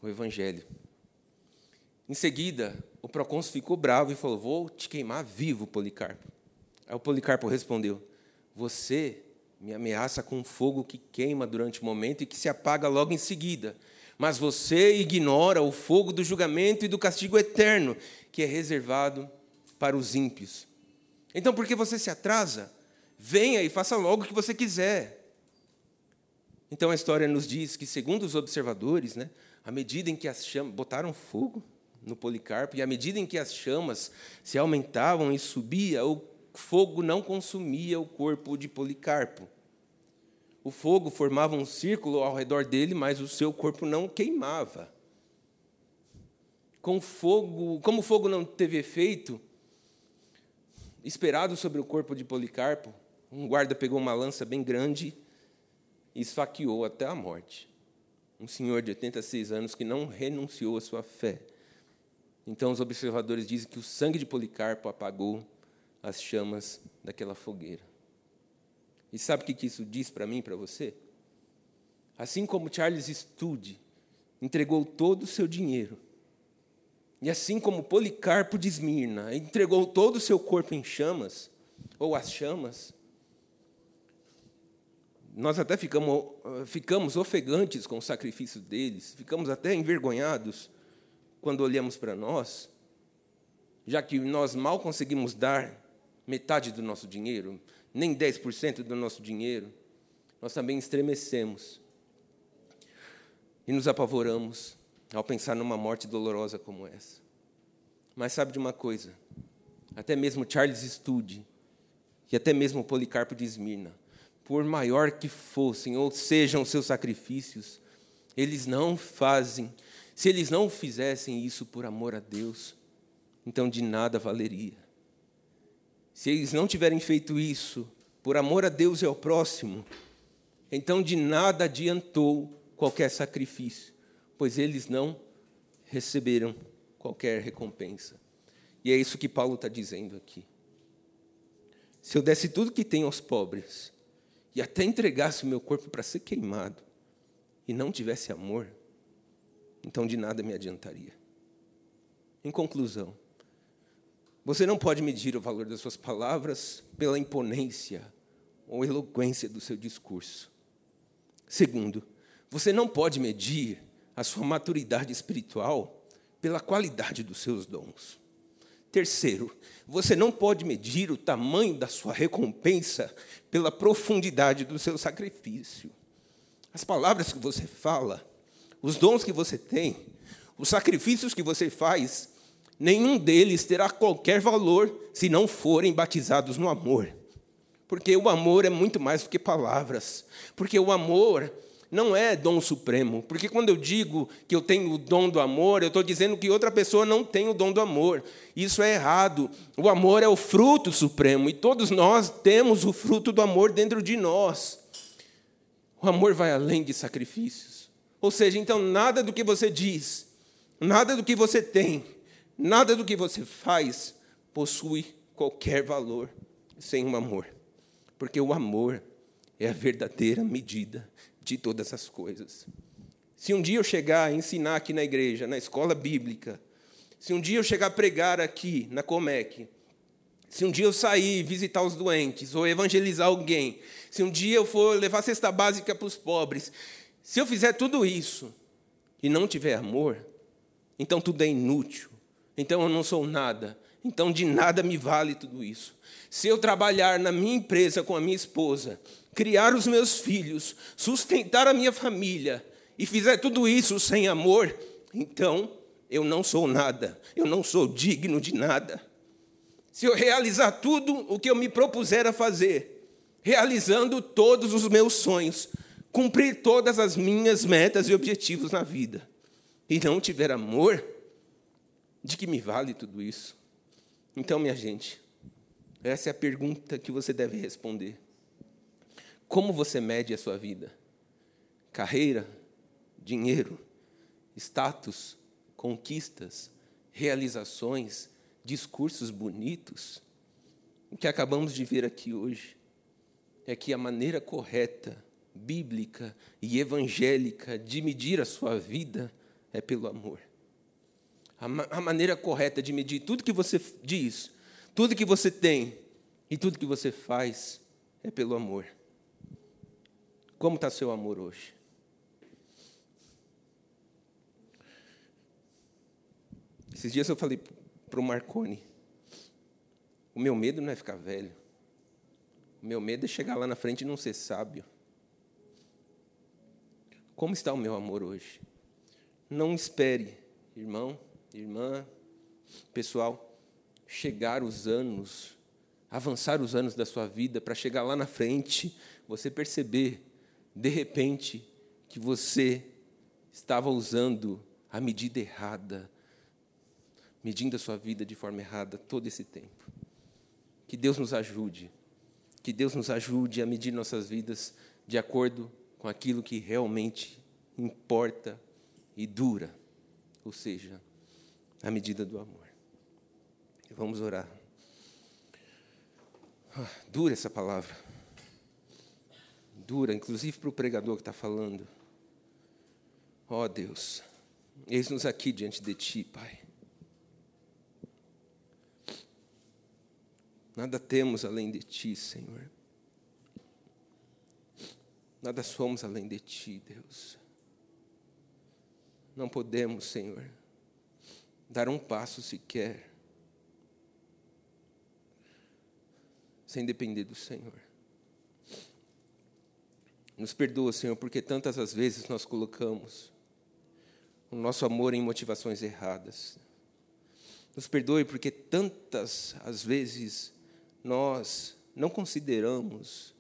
o Evangelho. Em seguida, o procônsul ficou bravo e falou: Vou te queimar vivo, Policarpo. Aí o Policarpo respondeu: Você me ameaça com fogo que queima durante o momento e que se apaga logo em seguida. Mas você ignora o fogo do julgamento e do castigo eterno, que é reservado para os ímpios. Então, por que você se atrasa? Venha e faça logo o que você quiser. Então a história nos diz que, segundo os observadores, né, à medida em que as chamas botaram fogo no Policarpo, e à medida em que as chamas se aumentavam e subia, o fogo não consumia o corpo de Policarpo. O fogo formava um círculo ao redor dele, mas o seu corpo não queimava. Com fogo, como o fogo não teve efeito esperado sobre o corpo de Policarpo, um guarda pegou uma lança bem grande e esfaqueou até a morte. Um senhor de 86 anos que não renunciou à sua fé. Então os observadores dizem que o sangue de Policarpo apagou as chamas daquela fogueira. E sabe o que isso diz para mim para você? Assim como Charles Studd entregou todo o seu dinheiro, e assim como Policarpo de Esmirna entregou todo o seu corpo em chamas, ou as chamas, nós até ficamos, ficamos ofegantes com o sacrifício deles, ficamos até envergonhados quando olhamos para nós, já que nós mal conseguimos dar metade do nosso dinheiro, nem 10% do nosso dinheiro, nós também estremecemos e nos apavoramos ao pensar numa morte dolorosa como essa. Mas sabe de uma coisa? Até mesmo Charles Studd e até mesmo Policarpo de Esmirna, por maior que fossem ou sejam seus sacrifícios, eles não fazem. Se eles não fizessem isso por amor a Deus, então de nada valeria. Se eles não tiverem feito isso por amor a Deus e ao próximo, então de nada adiantou qualquer sacrifício, pois eles não receberam qualquer recompensa. E é isso que Paulo está dizendo aqui. Se eu desse tudo que tenho aos pobres, e até entregasse o meu corpo para ser queimado, e não tivesse amor, então de nada me adiantaria. Em conclusão, você não pode medir o valor das suas palavras pela imponência ou eloquência do seu discurso. Segundo, você não pode medir a sua maturidade espiritual pela qualidade dos seus dons. Terceiro, você não pode medir o tamanho da sua recompensa pela profundidade do seu sacrifício. As palavras que você fala, os dons que você tem, os sacrifícios que você faz, nenhum deles terá qualquer valor se não forem batizados no amor. Porque o amor é muito mais do que palavras. Porque o amor não é dom supremo. Porque quando eu digo que eu tenho o dom do amor, eu estou dizendo que outra pessoa não tem o dom do amor. Isso é errado. O amor é o fruto supremo e todos nós temos o fruto do amor dentro de nós. O amor vai além de sacrifícios. Ou seja, então nada do que você diz, nada do que você tem, Nada do que você faz possui qualquer valor sem o amor, porque o amor é a verdadeira medida de todas as coisas. Se um dia eu chegar a ensinar aqui na igreja, na escola bíblica, se um dia eu chegar a pregar aqui na Comec, se um dia eu sair visitar os doentes ou evangelizar alguém, se um dia eu for levar cesta básica para os pobres, se eu fizer tudo isso e não tiver amor, então tudo é inútil então eu não sou nada. Então de nada me vale tudo isso. Se eu trabalhar na minha empresa com a minha esposa, criar os meus filhos, sustentar a minha família e fizer tudo isso sem amor, então eu não sou nada. Eu não sou digno de nada. Se eu realizar tudo o que eu me propuser a fazer, realizando todos os meus sonhos, cumprir todas as minhas metas e objetivos na vida, e não tiver amor, De que me vale tudo isso? Então, minha gente, essa é a pergunta que você deve responder. Como você mede a sua vida? Carreira, dinheiro, status, conquistas, realizações, discursos bonitos? O que acabamos de ver aqui hoje é que a maneira correta, bíblica e evangélica de medir a sua vida é pelo amor. A, ma a maneira correta de medir tudo que você diz, tudo que você tem e tudo que você faz é pelo amor. Como está seu amor hoje? Esses dias eu falei para o Marconi: o meu medo não é ficar velho, o meu medo é chegar lá na frente e não ser sábio. Como está o meu amor hoje? Não espere, irmão, irmã, pessoal, chegar os anos, avançar os anos da sua vida para chegar lá na frente, você perceber, de repente, que você estava usando a medida errada, medindo a sua vida de forma errada todo esse tempo. Que Deus nos ajude, que Deus nos ajude a medir nossas vidas de acordo com aquilo que realmente importa e dura, ou seja, a medida do amor. Vamos orar. Ah, dura essa palavra. Dura, inclusive para o pregador que está falando. Ó oh, Deus, eis-nos aqui diante de Ti, Pai. Nada temos além de Ti, Senhor. Nada somos além de Ti, Deus. Não podemos, Senhor, dar um passo sequer sem depender do Senhor. Nos perdoa, Senhor, porque tantas as vezes nós colocamos o nosso amor em motivações erradas. Nos perdoe porque tantas as vezes nós não consideramos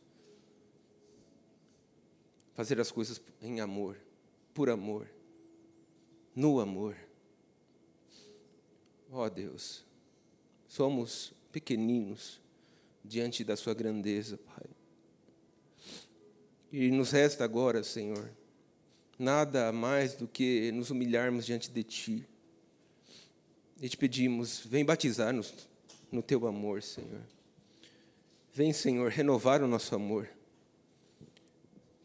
fazer as coisas em amor, por amor, no amor. Ó oh, Deus, somos pequeninos diante da Sua grandeza, Pai. E nos resta agora, Senhor, nada mais do que nos humilharmos diante de Ti. E te pedimos, vem batizar-nos no Teu amor, Senhor. Vem, Senhor, renovar o nosso amor.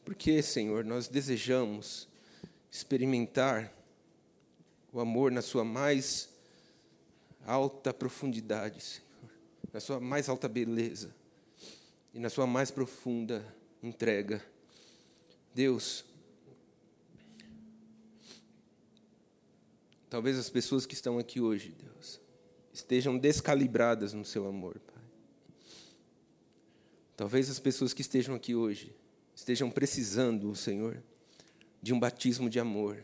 Porque, Senhor, nós desejamos experimentar o amor na sua mais alta profundidade, Senhor na sua mais alta beleza e na sua mais profunda entrega. Deus, talvez as pessoas que estão aqui hoje, Deus, estejam descalibradas no seu amor, Pai. Talvez as pessoas que estejam aqui hoje estejam precisando, Senhor, de um batismo de amor.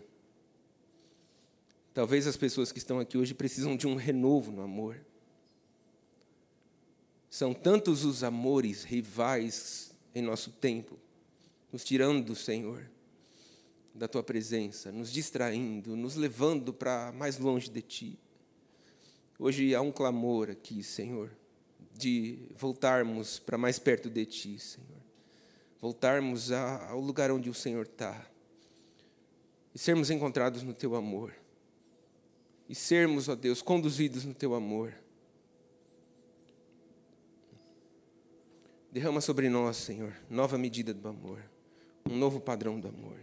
Talvez as pessoas que estão aqui hoje precisam de um renovo no amor. São tantos os amores rivais em nosso tempo, nos tirando do Senhor, da tua presença, nos distraindo, nos levando para mais longe de ti. Hoje há um clamor aqui, Senhor, de voltarmos para mais perto de ti, Senhor. Voltarmos ao lugar onde o Senhor está e sermos encontrados no teu amor. E sermos, ó Deus, conduzidos no teu amor Derrama sobre nós, Senhor, nova medida do amor, um novo padrão do amor.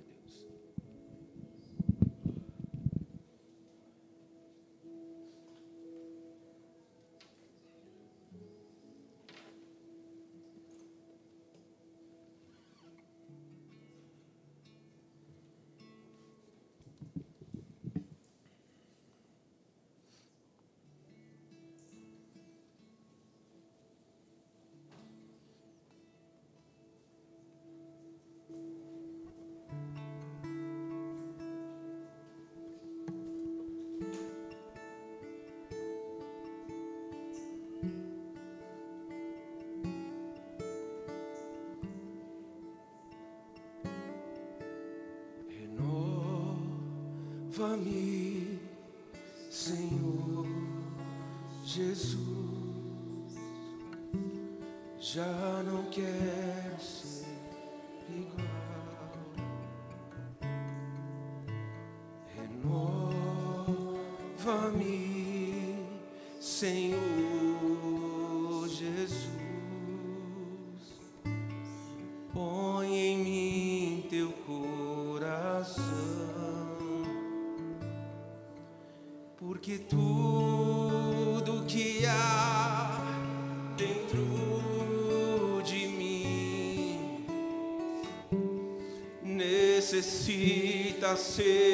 você.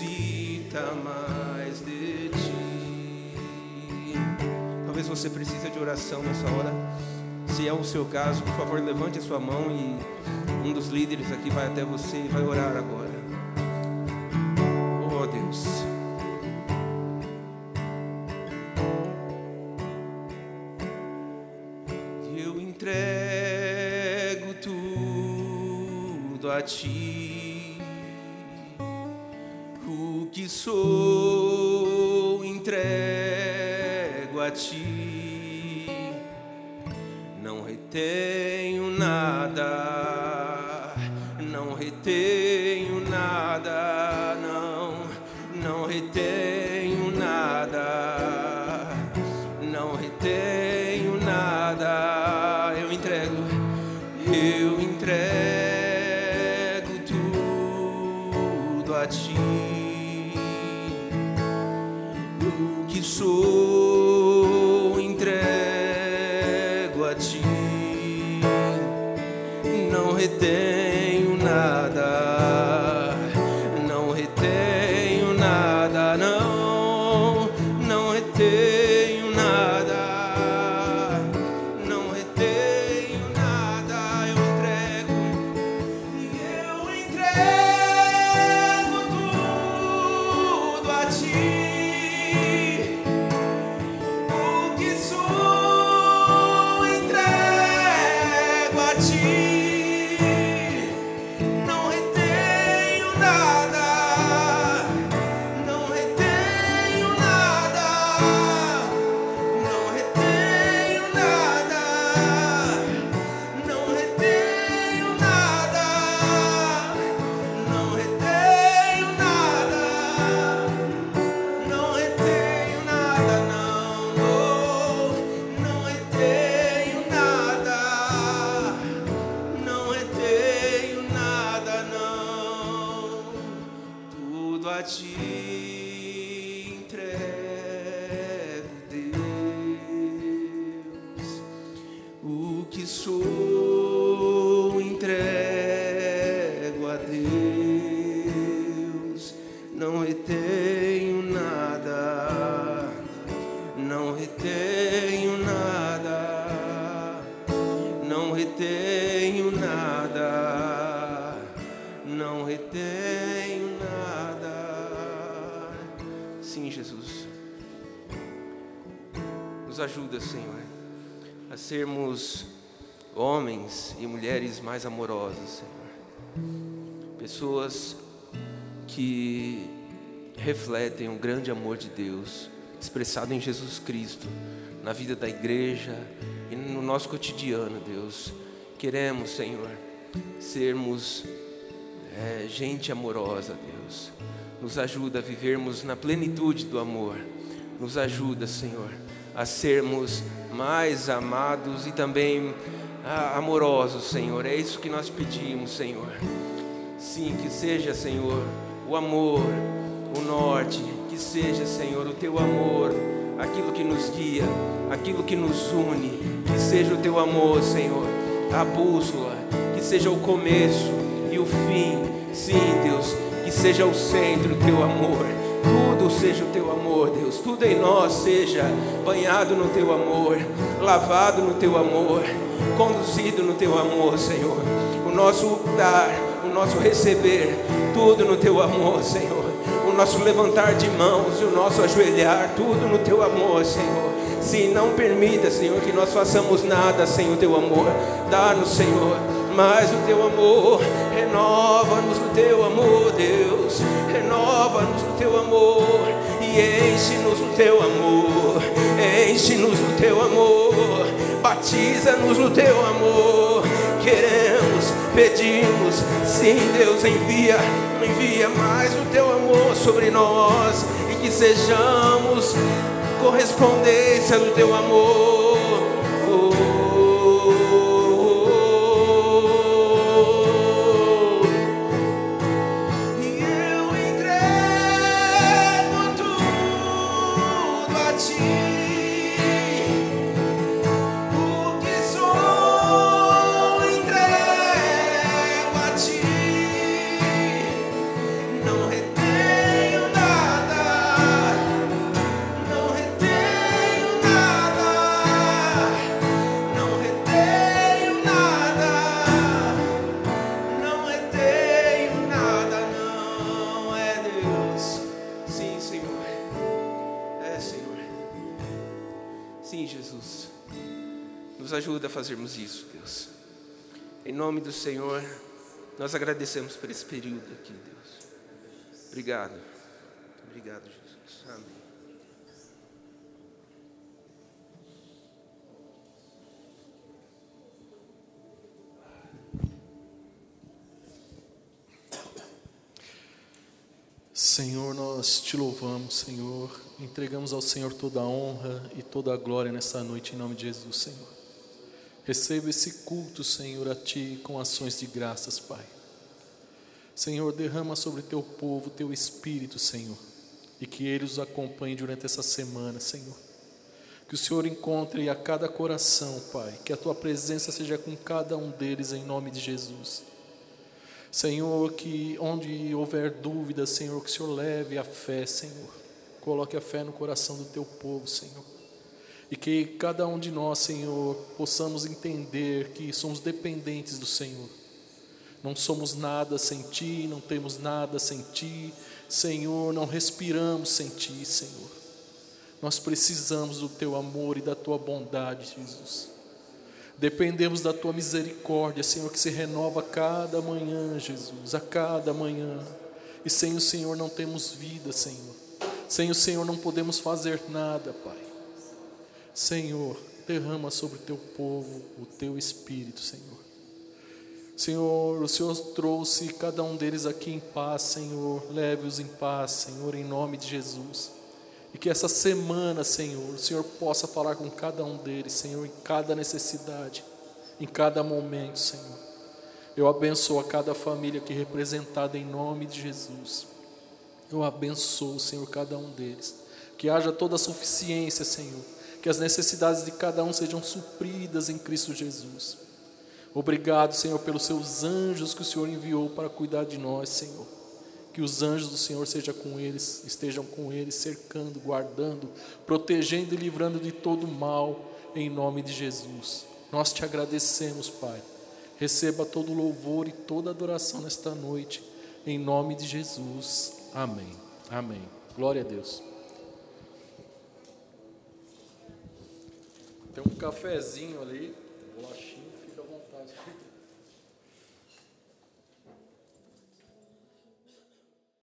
necessita mais de ti. Talvez você precise de oração nessa hora. Se é o seu caso, por favor, levante a sua mão e um dos líderes aqui vai até você e vai orar agora. She. you expressado em Jesus Cristo, na vida da igreja e no nosso cotidiano, Deus. Queremos, Senhor, sermos é, gente amorosa, Deus. Nos ajuda a vivermos na plenitude do amor. Nos ajuda, Senhor, a sermos mais amados e também ah, amorosos, Senhor. É isso que nós pedimos, Senhor. Sim, que seja, Senhor, o amor, o norte, que seja, Senhor, o teu amor, aquilo que nos guia, aquilo que nos une, que seja o teu amor, Senhor, a bússola, que seja o começo e o fim. Sim, Deus, que seja o centro o teu amor. Tudo seja o teu amor, Deus. Tudo em nós seja banhado no teu amor, lavado no teu amor, conduzido no teu amor, Senhor. O nosso dar, o nosso receber, tudo no teu amor, Senhor. O nosso levantar de mãos e o nosso ajoelhar, tudo no teu amor, Senhor. Se não permita, Senhor, que nós façamos nada sem o teu amor. Dá-nos, Senhor, mais o teu amor. Renova-nos no teu amor, Deus. Renova-nos no teu amor e enche-nos no teu amor. Enche-nos no teu amor. Batiza-nos no teu amor. Queremos, pedimos, sim, Deus, envia, envia mais o teu amor sobre nós e que sejamos correspondência do teu amor. Fazermos isso, Deus. Em nome do Senhor, nós agradecemos por esse período aqui, Deus. Obrigado, obrigado, Jesus. Amém. Senhor, nós te louvamos, Senhor. Entregamos ao Senhor toda a honra e toda a glória nessa noite, em nome de Jesus, Senhor. Receba esse culto, Senhor, a Ti com ações de graças, Pai. Senhor, derrama sobre Teu povo Teu Espírito, Senhor, e que Ele os acompanhe durante essa semana, Senhor. Que o Senhor encontre a cada coração, Pai, que a Tua presença seja com cada um deles, em nome de Jesus. Senhor, que onde houver dúvida, Senhor, que o Senhor leve a fé, Senhor. Coloque a fé no coração do teu povo, Senhor. E que cada um de nós, Senhor, possamos entender que somos dependentes do Senhor. Não somos nada sem Ti, não temos nada sem Ti, Senhor, não respiramos sem Ti, Senhor. Nós precisamos do Teu amor e da Tua bondade, Jesus. Dependemos da tua misericórdia, Senhor, que se renova a cada manhã, Jesus, a cada manhã. E sem o Senhor não temos vida, Senhor. Sem o Senhor não podemos fazer nada, Pai. Senhor, derrama sobre o teu povo o teu espírito, Senhor. Senhor, o Senhor trouxe cada um deles aqui em paz, Senhor. Leve-os em paz, Senhor, em nome de Jesus. E que essa semana, Senhor, o Senhor possa falar com cada um deles, Senhor, em cada necessidade, em cada momento, Senhor. Eu abençoo a cada família aqui representada em nome de Jesus. Eu abençoo, Senhor, cada um deles. Que haja toda a suficiência, Senhor. Que as necessidades de cada um sejam supridas em Cristo Jesus. Obrigado, Senhor, pelos seus anjos que o Senhor enviou para cuidar de nós, Senhor. Que os anjos do Senhor com eles, estejam com eles, cercando, guardando, protegendo e livrando de todo mal, em nome de Jesus. Nós te agradecemos, Pai. Receba todo louvor e toda adoração nesta noite, em nome de Jesus. Amém. Amém. Glória a Deus. Tem um cafezinho ali,